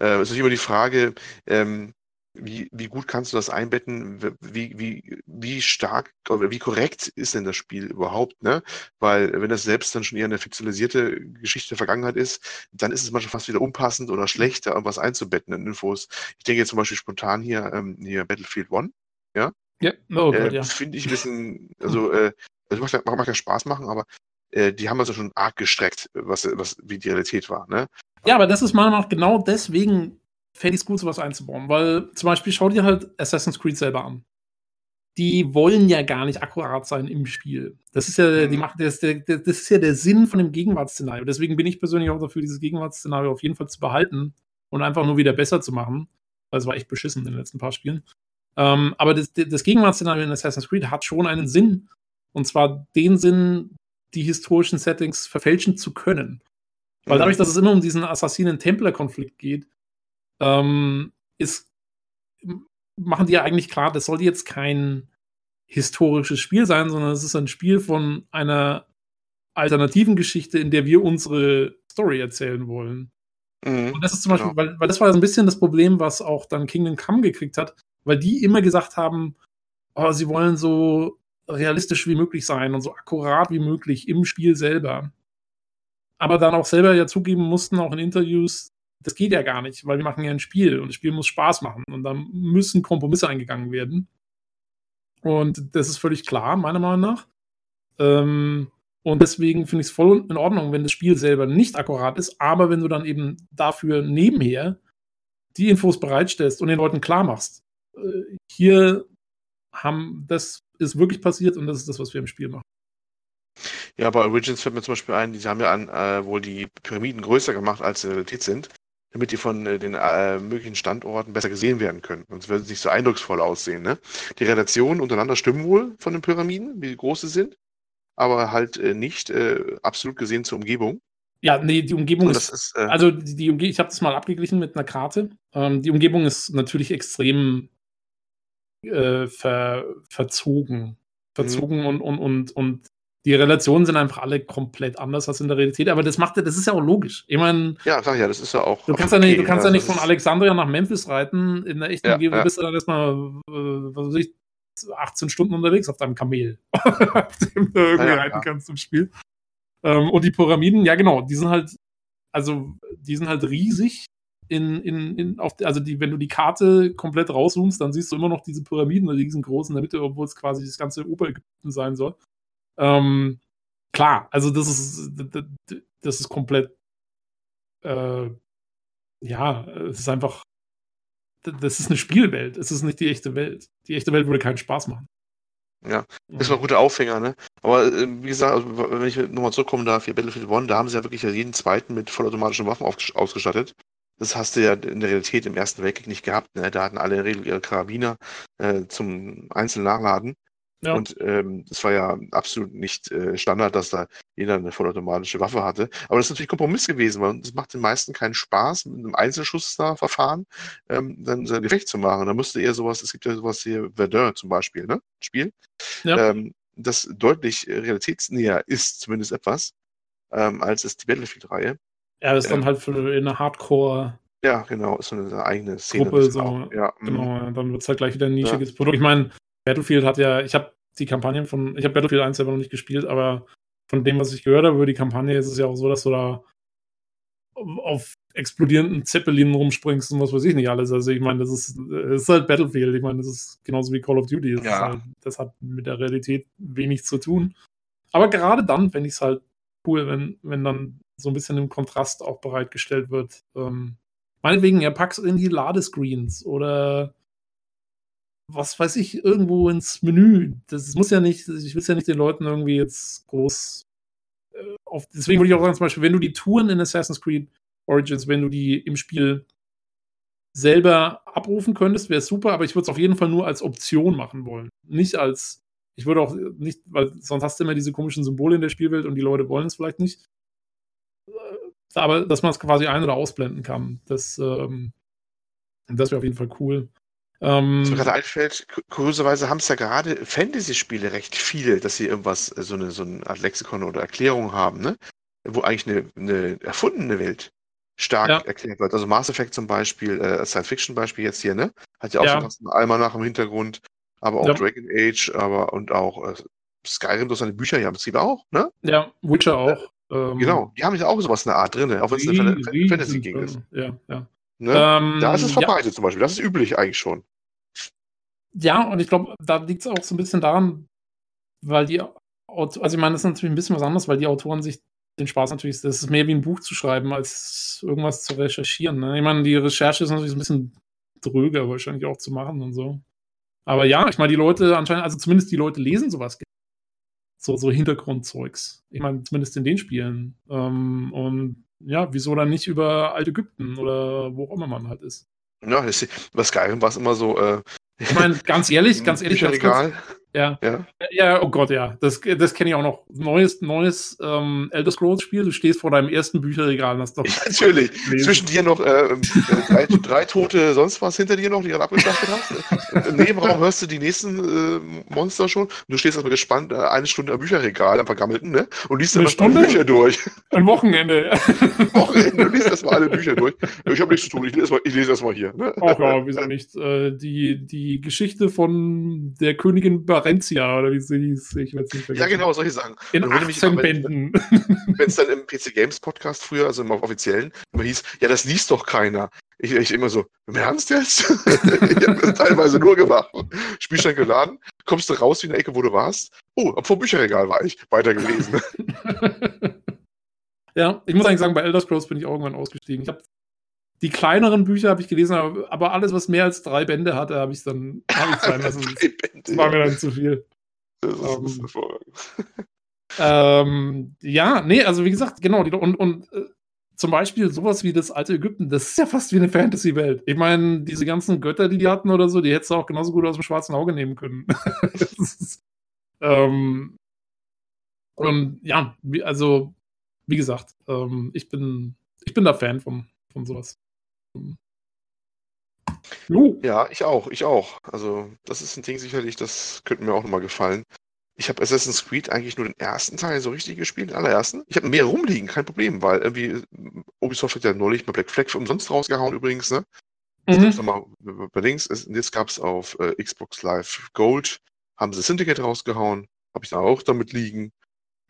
Äh, es ist immer die Frage, ähm, wie, wie gut kannst du das einbetten? Wie, wie, wie stark oder wie korrekt ist denn das Spiel überhaupt? Ne? Weil wenn das selbst dann schon eher eine fiktionalisierte Geschichte der Vergangenheit ist, dann ist es manchmal fast wieder unpassend oder schlechter, irgendwas einzubetten in Infos. Ich denke jetzt zum Beispiel spontan hier, ähm, hier Battlefield One. Ja, ja, oh äh, ja. finde ich ein bisschen, also äh, das macht, ja, macht ja Spaß machen, aber äh, die haben also schon arg gestreckt, was, was wie die Realität war. Ne? Ja, aber das ist meiner Meinung nach genau deswegen fände ich es gut, sowas einzubauen. Weil zum Beispiel schau dir halt Assassin's Creed selber an. Die wollen ja gar nicht akkurat sein im Spiel. Das ist ja, die mhm. machen, das, das, das ist ja der Sinn von dem Gegenwartsszenario. Deswegen bin ich persönlich auch dafür, dieses Gegenwartsszenario auf jeden Fall zu behalten und einfach nur wieder besser zu machen. Weil es war echt beschissen in den letzten paar Spielen. Ähm, aber das, das Gegenwartsszenario in Assassin's Creed hat schon einen Sinn. Und zwar den Sinn, die historischen Settings verfälschen zu können. Weil dadurch, dass es immer um diesen Assassinen-Templer-Konflikt geht, ähm, ist, machen die ja eigentlich klar, das soll jetzt kein historisches Spiel sein, sondern es ist ein Spiel von einer alternativen Geschichte, in der wir unsere Story erzählen wollen. Mhm, und das ist zum genau. Beispiel, weil, weil das war so ein bisschen das Problem, was auch dann Kingdom Come gekriegt hat, weil die immer gesagt haben, oh, sie wollen so realistisch wie möglich sein und so akkurat wie möglich im Spiel selber. Aber dann auch selber ja zugeben mussten, auch in Interviews, das geht ja gar nicht, weil wir machen ja ein Spiel und das Spiel muss Spaß machen und da müssen Kompromisse eingegangen werden. Und das ist völlig klar, meiner Meinung nach. Ähm, und deswegen finde ich es voll in Ordnung, wenn das Spiel selber nicht akkurat ist, aber wenn du dann eben dafür nebenher die Infos bereitstellst und den Leuten klar machst, hier haben, das ist wirklich passiert und das ist das, was wir im Spiel machen. Ja, bei Origins fällt mir zum Beispiel ein, die haben ja an, äh, wohl die Pyramiden größer gemacht, als sie in Realität sind damit die von äh, den äh, möglichen Standorten besser gesehen werden können. Sonst würde es nicht so eindrucksvoll aussehen. Ne? Die Relationen untereinander stimmen wohl von den Pyramiden, wie groß sie sind, aber halt äh, nicht äh, absolut gesehen zur Umgebung. Ja, nee, die Umgebung ist, ist äh, also die, die Umgebung, ich habe das mal abgeglichen mit einer Karte. Ähm, die Umgebung ist natürlich extrem äh, ver, verzogen. Verzogen mhm. und, und, und, und die Relationen sind einfach alle komplett anders als in der Realität. Aber das macht das ist ja auch logisch. Ich meine. Ja, sag ja, das ist ja auch. Du kannst okay, ja nicht, du kannst ja, ja nicht von Alexandria nach Memphis reiten. In der echten ja, Umgebung ja. bist du dann erstmal, äh, was weiß ich, 18 Stunden unterwegs auf deinem Kamel, auf dem du irgendwie ja, reiten kannst im Spiel. Ähm, und die Pyramiden, ja genau, die sind halt, also die sind halt riesig. In, in, in, auf, also die, wenn du die Karte komplett rauszoomst, dann siehst du immer noch diese Pyramiden, die riesengroß in der Mitte, obwohl es quasi das ganze Oberägypten sein soll. Ähm, klar, also das ist, das ist komplett, äh, ja, es ist einfach, das ist eine Spielwelt, es ist nicht die echte Welt. Die echte Welt würde keinen Spaß machen. Ja, das war ein guter Aufhänger, ne? Aber äh, wie gesagt, also, wenn ich nochmal zurückkommen darf, hier Battlefield One, da haben sie ja wirklich jeden zweiten mit vollautomatischen Waffen ausgestattet. Das hast du ja in der Realität im Ersten Weltkrieg nicht gehabt. Ne? Da hatten alle in der Regel ihre Karabiner äh, zum einzelnen Nachladen. Ja. Und ähm, das war ja absolut nicht äh, Standard, dass da jeder eine vollautomatische Waffe hatte. Aber das ist natürlich Kompromiss gewesen, weil es macht den meisten keinen Spaß, mit einem Einzelschuss da verfahren, ähm, dann sein Gefecht zu machen. Da müsste eher sowas, es gibt ja sowas hier, Verdun zum Beispiel, ne? Spiel. Ja. Ähm, das deutlich äh, realitätsnäher ist, zumindest etwas, ähm, als ist die Battlefield-Reihe. Ja, das ist dann halt für eine Hardcore. Ja, genau, ist so eine eigene Szene. Gruppe, so, ja, mhm. genau, dann wird es halt gleich wieder ein nischiges ja. Produkt. Ich meine, Battlefield hat ja, ich habe die Kampagnen von, ich habe Battlefield 1 selber noch nicht gespielt, aber von dem, was ich gehört habe über die Kampagne, ist es ja auch so, dass du da auf explodierenden Zeppelinen rumspringst und was weiß ich nicht alles. Also ich meine, das ist, das ist halt Battlefield. Ich meine, das ist genauso wie Call of Duty. Das, ja. halt, das hat mit der Realität wenig zu tun. Aber gerade dann fände ich es halt cool, wenn, wenn dann so ein bisschen im Kontrast auch bereitgestellt wird. Ähm, meinetwegen, ja, pack's in die Ladescreens oder was weiß ich, irgendwo ins Menü. Das muss ja nicht, ich will es ja nicht den Leuten irgendwie jetzt groß äh, auf, deswegen würde ich auch sagen, zum Beispiel, wenn du die Touren in Assassin's Creed Origins, wenn du die im Spiel selber abrufen könntest, wäre es super, aber ich würde es auf jeden Fall nur als Option machen wollen. Nicht als, ich würde auch nicht, weil sonst hast du immer diese komischen Symbole in der Spielwelt und die Leute wollen es vielleicht nicht. Äh, aber dass man es quasi ein- oder ausblenden kann, das, ähm, das wäre auf jeden Fall cool. Ähm, Was mir gerade einfällt, kurioserweise haben es ja gerade Fantasy-Spiele recht viele, dass sie irgendwas, äh, so eine, so eine Art Lexikon oder Erklärung haben, ne? Wo eigentlich eine, eine erfundene Welt stark ja. erklärt wird. Also Mass Effect zum Beispiel, äh, Science-Fiction-Beispiel jetzt hier, ne? Hat ja auch ja. so einen Almanach im Hintergrund, aber auch ja. Dragon Age, aber und auch äh, Skyrim, durch seine Bücher ja im Prinzip auch, ne? Ja, Witcher auch. Ähm, genau, die haben ja auch sowas in der Art drin, auch wenn es eine Fantasy-Ging ist. Ja, ja. Ne? Ähm, da ist es verbreitet zum Beispiel, das ist üblich eigentlich schon. Ja, und ich glaube, da liegt es auch so ein bisschen daran, weil die also ich meine, das ist natürlich ein bisschen was anderes, weil die Autoren sich den Spaß natürlich, das ist mehr wie ein Buch zu schreiben, als irgendwas zu recherchieren. Ne? Ich meine, die Recherche ist natürlich ein bisschen dröger wahrscheinlich auch zu machen und so. Aber ja, ich meine, die Leute anscheinend, also zumindest die Leute lesen sowas. So, so Hintergrundzeugs. Ich meine, zumindest in den Spielen. Ähm, und ja, wieso dann nicht über Altägypten oder wo auch immer man halt ist. Ja, das, bei Skyrim war es immer so, äh, ich meine, ganz ehrlich, ganz ehrlich, ganz kurz, ja. ja. Ja, oh Gott, ja. Das, das kenne ich auch noch. Neues, neues ähm, Elder Scrolls-Spiel. Du stehst vor deinem ersten Bücherregal hast doch. Natürlich. Zwischen dir noch äh, äh, drei, drei, tote, sonst was hinter dir noch, die du abgeschlachtet hast. Im Nebenraum hörst du die nächsten äh, Monster schon. Und du stehst erstmal gespannt, äh, eine Stunde am Bücherregal, am vergammelten, ne? Und liest dann mal Bücher durch. Ein Wochenende. Wochenende, du liest erstmal alle Bücher durch. Ich habe nichts zu tun, ich lese erstmal erst hier. Ne? Ach ja, wieso nicht? Äh, die, die Geschichte von der Königin Bar Parentia oder wie sie hieß. Ich weiß nicht Ja, genau, solche Sachen. In 18 Bänden. Wenn es dann im PC Games Podcast früher, also im offiziellen, immer hieß, ja, das liest doch keiner. Ich, ich immer so, im Ernst jetzt? ich habe das teilweise nur gemacht. Spielstand geladen, kommst du raus wie in der Ecke, wo du warst. Oh, vor Bücherregal war ich, weitergelesen. ja, ich muss eigentlich sagen, bei Elder Scrolls bin ich auch irgendwann ausgestiegen. Ich habe die kleineren Bücher habe ich gelesen, aber alles, was mehr als drei Bände hatte, habe ich dann hab ich sein lassen. das war mir dann zu viel. Das ist, um, ähm, hervorragend. ähm, ja, nee, also wie gesagt, genau. Die, und und äh, zum Beispiel sowas wie das alte Ägypten, das ist ja fast wie eine Fantasy-Welt. Ich meine, diese ganzen Götter, die die hatten oder so, die hättest du auch genauso gut aus dem schwarzen Auge nehmen können. ist, ähm, und ja, wie, also, wie gesagt, ähm, ich bin, ich bin da Fan von, von sowas. Uh. Ja, ich auch, ich auch. Also, das ist ein Ding sicherlich, das könnte mir auch nochmal gefallen. Ich habe Assassin's Creed eigentlich nur den ersten Teil so richtig gespielt, den allerersten. Ich habe mehr rumliegen, kein Problem, weil irgendwie Ubisoft hat ja neulich mal Black Flag umsonst rausgehauen übrigens, ne? Mhm. Mal bei links, jetzt gab es auf äh, Xbox Live Gold, haben sie Syndicate rausgehauen, habe ich da auch damit liegen.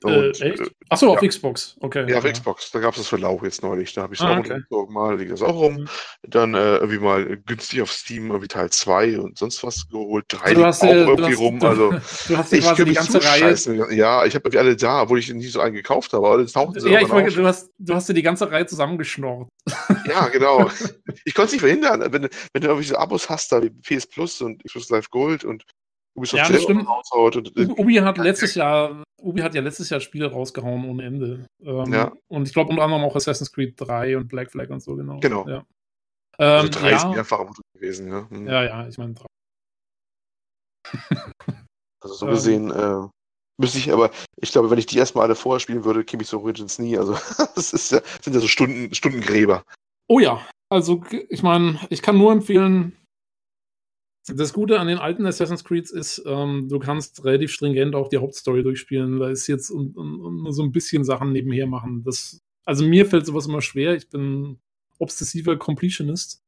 Und, äh, echt? Äh, Achso, auf ja. Xbox, okay. Ja, auf ja. Xbox. Da gab es das für Lau jetzt neulich. Da habe ich es ah, auch okay. mal, liegt das auch rum. Mhm. Dann äh, irgendwie mal günstig auf Steam irgendwie Teil 2 und sonst was geholt. 3 also auch äh, irgendwie hast, rum. Also, du hast ich quasi die ganze Reihe. Ja, ich habe irgendwie alle da, obwohl ich nicht so einen gekauft habe, aber das tauchen sie Ja, ich wollte, du hast, du hast dir die ganze Reihe zusammengeschnorrt. Ja, genau. ich konnte es nicht verhindern. Wenn, wenn du irgendwie so Abos hast, da wie PS Plus und Xbox Live Gold und Ubisoft ja, stimmt. Und, äh, Ubi hat letztes Jahr, Ubi hat ja letztes Jahr Spiele rausgehauen ohne Ende. Ähm, ja. Und ich glaube unter anderem auch Assassin's Creed 3 und Black Flag und so, genau. Genau. Ja. Also ähm, drei ja. ist mehrfach gewesen, ja. Hm. Ja, ja, ich meine drei. Also so gesehen äh, müsste ich, aber ich glaube, wenn ich die erstmal alle vorher spielen würde, käme ich so Origins nie. Also das ist ja, sind ja so Stunden, Stundengräber. Oh ja, also ich meine, ich kann nur empfehlen, das Gute an den alten Assassin's Creeds ist, ähm, du kannst relativ stringent auch die Hauptstory durchspielen. Da ist jetzt und, und, und nur so ein bisschen Sachen nebenher machen. Das, also mir fällt sowas immer schwer. Ich bin obsessiver Completionist.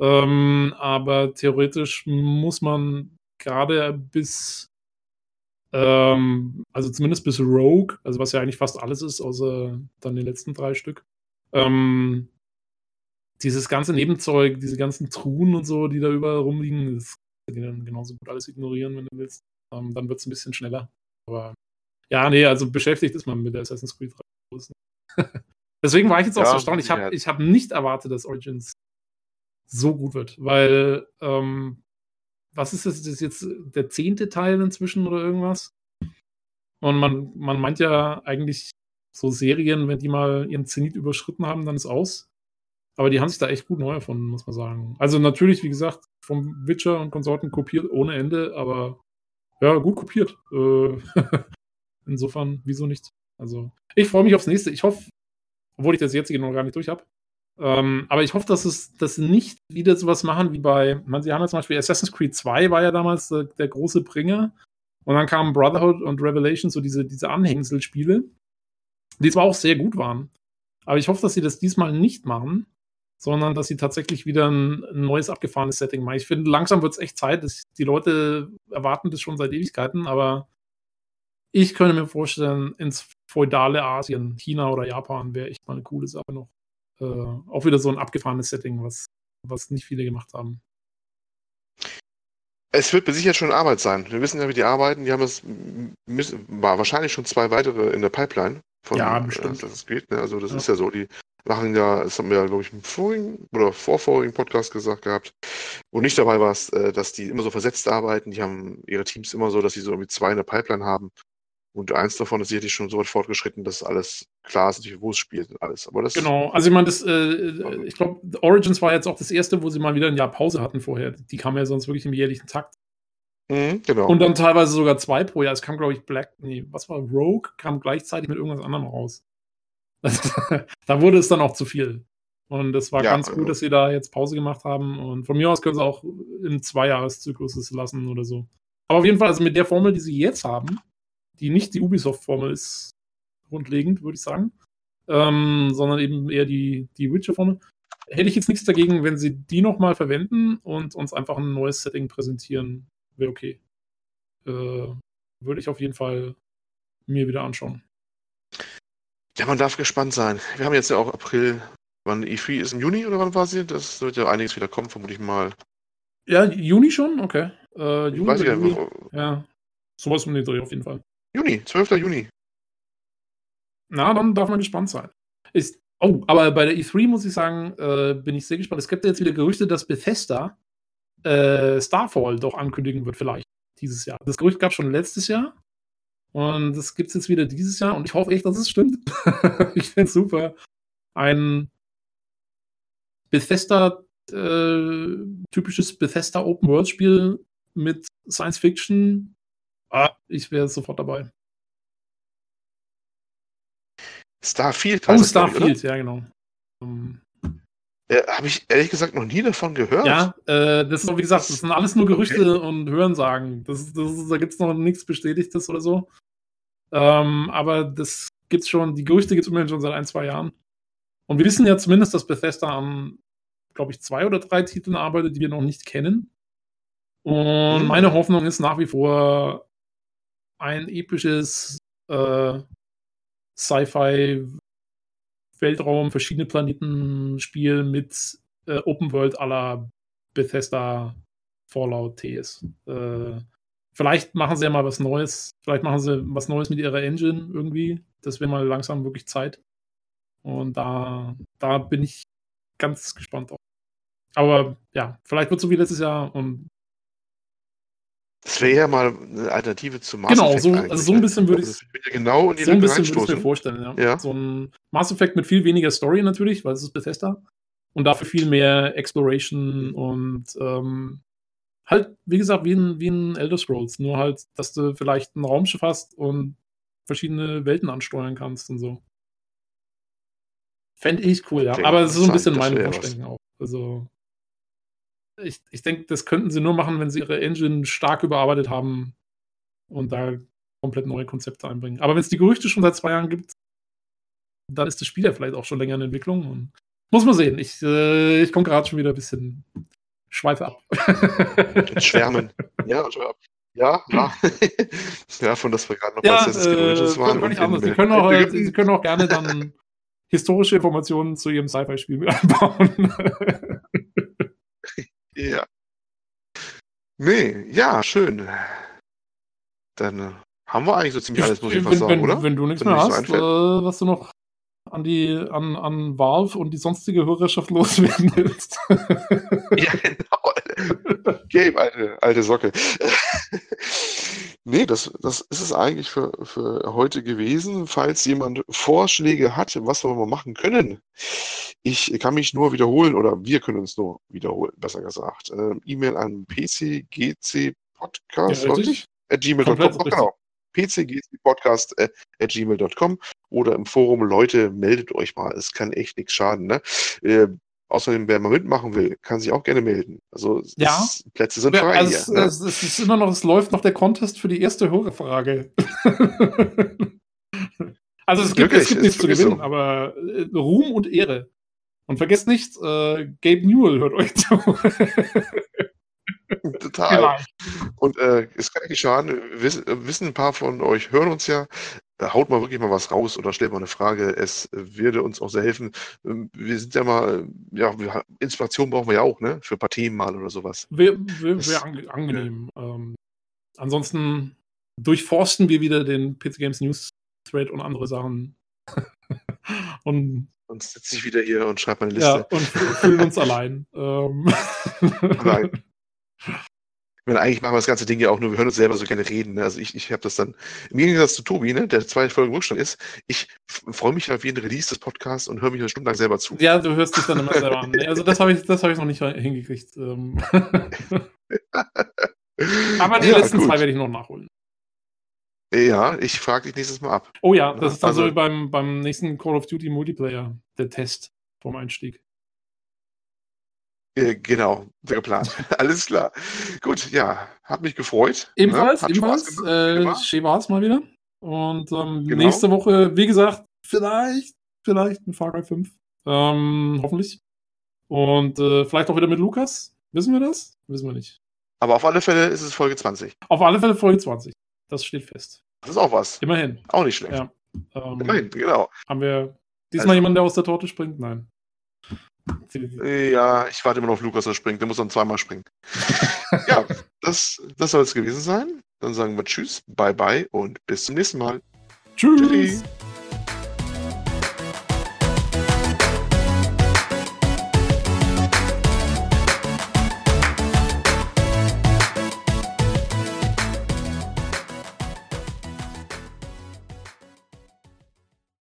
Ähm, aber theoretisch muss man gerade bis, ähm, also zumindest bis Rogue, also was ja eigentlich fast alles ist, außer dann die letzten drei Stück, ähm, dieses ganze Nebenzeug, diese ganzen Truhen und so, die da überall rumliegen, das kann ich dann genauso gut alles ignorieren, wenn du willst. Ähm, dann wird es ein bisschen schneller. Aber ja, nee, also beschäftigt ist man mit der Assassin's Creed 3. Deswegen war ich jetzt auch ja, so erstaunt. Ich habe ja. hab nicht erwartet, dass Origins so gut wird, weil ähm, was ist das? Das ist jetzt der zehnte Teil inzwischen oder irgendwas? Und man, man meint ja eigentlich so Serien, wenn die mal ihren Zenit überschritten haben, dann ist aus. Aber die haben sich da echt gut neu erfunden, muss man sagen. Also natürlich, wie gesagt, vom Witcher und Konsorten kopiert ohne Ende, aber ja, gut kopiert. Äh, insofern, wieso nicht? Also, ich freue mich aufs nächste. Ich hoffe, obwohl ich das jetzige noch gar nicht durch habe. Ähm, aber ich hoffe, dass es dass nicht wieder sowas machen wie bei, man, sie haben ja zum Beispiel Assassin's Creed 2 war ja damals der, der große Bringer. Und dann kamen Brotherhood und Revelation, so diese, diese Anhängselspiele, die zwar auch sehr gut waren. Aber ich hoffe, dass sie das diesmal nicht machen, sondern dass sie tatsächlich wieder ein, ein neues abgefahrenes Setting machen. Ich finde, langsam wird es echt Zeit. Dass die Leute erwarten das schon seit Ewigkeiten, aber ich könnte mir vorstellen, ins feudale Asien, China oder Japan wäre echt mal eine coole Sache noch. Äh, auch wieder so ein abgefahrenes Setting, was, was nicht viele gemacht haben. Es wird sicher schon Arbeit sein. Wir wissen ja, wie die arbeiten. Die haben es müssen, war wahrscheinlich schon zwei weitere in der Pipeline. Von, ja, bestimmt. Äh, das geht, ne? Also das ja. ist ja so. Die machen ja, das haben wir ja, glaube ich, im vorigen oder vorvorigen Podcast gesagt gehabt, wo nicht dabei war, äh, dass die immer so versetzt arbeiten. Die haben ihre Teams immer so, dass sie so irgendwie zwei in der Pipeline haben. Und eins davon ist sicherlich schon so weit fortgeschritten, dass alles klar ist, wo es spielt und alles. Aber das genau, also ich meine, das, äh, ich glaube, Origins war jetzt auch das erste, wo sie mal wieder ein Jahr Pause hatten vorher. Die kamen ja sonst wirklich im jährlichen Takt. Mhm, genau. Und dann teilweise sogar zwei pro Jahr. Es kam, glaube ich, Black, nee, was war Rogue, kam gleichzeitig mit irgendwas anderem raus. da wurde es dann auch zu viel. Und es war ja, ganz gut, also. dass sie da jetzt Pause gemacht haben. Und von mir aus können sie auch im Zweijahreszyklus es lassen oder so. Aber auf jeden Fall, also mit der Formel, die sie jetzt haben, die nicht die Ubisoft-Formel ist, grundlegend, würde ich sagen, ähm, sondern eben eher die, die Witcher-Formel, hätte ich jetzt nichts dagegen, wenn sie die nochmal verwenden und uns einfach ein neues Setting präsentieren. Wäre okay. Äh, würde ich auf jeden Fall mir wieder anschauen. Ja, man darf gespannt sein. Wir haben jetzt ja auch April. Wann E3 ist im Juni oder wann war sie? Das wird ja einiges wieder kommen, vermute ich mal. Ja, Juni schon? Okay. Äh, Juni, weiß ich. Ja, sowas um den Dreh auf jeden Fall. Juni, 12. Juni. Na, dann darf man gespannt sein. Ist, oh, aber bei der E3 muss ich sagen, äh, bin ich sehr gespannt. Es gibt ja jetzt wieder Gerüchte, dass Bethesda äh, Starfall doch ankündigen wird, vielleicht dieses Jahr. Das Gerücht gab es schon letztes Jahr. Und das gibt es jetzt wieder dieses Jahr und ich hoffe echt, dass es stimmt. ich finde es super. Ein Bethesda, äh, typisches Bethesda Open World Spiel mit Science Fiction. Ah, ich wäre sofort dabei. Starfield Oh, Starfield, ich, ja, genau. Um, äh, Habe ich ehrlich gesagt noch nie davon gehört. Ja, äh, das ist, wie gesagt, das sind alles nur Gerüchte okay. und Hörensagen. Das, das, da gibt es noch nichts Bestätigtes oder so. Ähm, aber das gibt's schon, die Gerüchte gibt es immerhin schon seit ein, zwei Jahren. Und wir wissen ja zumindest, dass Bethesda an, glaube ich, zwei oder drei Titeln arbeitet, die wir noch nicht kennen. Und mhm. meine Hoffnung ist nach wie vor ein episches äh, Sci-Fi Weltraum, verschiedene Planeten Spiel mit äh, Open World aller Bethesda Fallout TS. Äh, vielleicht machen sie ja mal was Neues. Vielleicht machen sie was Neues mit ihrer Engine irgendwie. Das wäre mal langsam wirklich Zeit. Und da, da bin ich ganz gespannt drauf. Aber ja, vielleicht wird es so wie letztes Jahr und das wäre ja mal eine Alternative zu Mass genau, Effect. Genau, so, also so ein ne? bisschen würde ich es genau in die so ein bisschen würde ich mir vorstellen. Ja. ja. So ein Mass Effect mit viel weniger Story natürlich, weil es ist Bethesda. Und dafür viel mehr Exploration und ähm, halt, wie gesagt, wie ein, wie ein Elder Scrolls, nur halt, dass du vielleicht ein Raumschiff hast und verschiedene Welten ansteuern kannst und so. Fände ich cool, ja. Aber es ist so ein bisschen meine Vorstellung auch. Also, ich, ich denke, das könnten sie nur machen, wenn sie ihre Engine stark überarbeitet haben und da komplett neue Konzepte einbringen. Aber wenn es die Gerüchte schon seit zwei Jahren gibt, dann ist das Spiel ja vielleicht auch schon länger in Entwicklung. Und muss man sehen. Ich, äh, ich komme gerade schon wieder ein bisschen schweife ab. Schwärmen. Ja, Ja, ja. ja, von das wir gerade noch ja, Creed äh, waren. Anders. Sie, können auch, äh, Sie können auch gerne dann historische Informationen zu Ihrem Sci-Fi-Spiel mit einbauen. Ja. Nee, ja, schön. Dann äh, haben wir eigentlich so ziemlich alles, muss ich fast sagen, wenn, oder? Wenn du nichts mehr hast, äh, was du noch an die an, an Valve und die sonstige Hörerschaft loswerden willst. ja, genau. Game, alte, alte Socke. Nee, das, das ist es eigentlich für, für heute gewesen. Falls jemand Vorschläge hat, was wir mal machen können, ich kann mich nur wiederholen oder wir können uns nur wiederholen, besser gesagt. Ähm, E-Mail an pcgcpodcast, ja, gmail.com, genau pcgcpodcast.gmail.com oder im Forum, Leute, meldet euch mal. Es kann echt nichts schaden. Ne? Äh, außerdem, wer mal mitmachen will, kann sich auch gerne melden. Also ja. Es, Plätze sind frei. Also es, ne? es, es, ist immer noch, es läuft noch der Contest für die erste Hörerfrage. also es gibt, es gibt nichts zu gewinnen, so. aber äh, Ruhm und Ehre. Und vergesst nicht, äh, Gabe Newell hört euch zu. Total. Vielleicht. Und äh, es kann nicht schaden, wissen, wissen ein paar von euch, hören uns ja, äh, haut mal wirklich mal was raus oder stellt mal eine Frage. Es würde uns auch sehr helfen. Ähm, wir sind ja mal, ja, Inspiration brauchen wir ja auch, ne? Für ein paar Themen mal oder sowas. Wäre wär, angenehm. Ähm, ansonsten durchforsten wir wieder den PC Games News Thread und andere Sachen. und und sitze ich wieder hier und schreibe meine Liste. Ja, und fühlen uns allein. Ähm. Nein. Ich meine, eigentlich machen wir das ganze Ding ja auch nur, wir hören uns selber so gerne reden. Ne? Also ich, ich habe das dann, im Gegensatz zu Tobi, ne, der zwei Folgen Rückstand ist, ich freue mich auf jeden Release des Podcasts und höre mich eine Stunde lang selber zu. Ja, du hörst dich dann immer selber an. Also das habe ich, hab ich noch nicht hingekriegt. Ähm. Aber die ja, letzten gut. zwei werde ich noch nachholen. Ja, ich frage dich nächstes Mal ab. Oh ja, das ist dann also, so beim, beim nächsten Call of Duty Multiplayer, der Test vom Einstieg. Äh, genau, geplant. Alles klar. Gut, ja, hat mich gefreut. Ebenfalls, ne? ebenfalls. Äh, schön war es mal wieder. Und ähm, genau. nächste Woche, wie gesagt, vielleicht, vielleicht mit Far Cry 5. Ähm, hoffentlich. Und äh, vielleicht auch wieder mit Lukas. Wissen wir das? Wissen wir nicht. Aber auf alle Fälle ist es Folge 20. Auf alle Fälle Folge 20. Das steht fest. Das ist auch was. Immerhin. Auch nicht schlecht. Ja. Ähm, Immerhin, genau. Haben wir diesmal also, jemanden, der aus der Torte springt? Nein. Ja, ich warte immer noch auf Lukas, der springt. Der muss dann zweimal springen. ja, das, das soll es gewesen sein. Dann sagen wir Tschüss, bye bye und bis zum nächsten Mal. Tschüss. Tschüssi.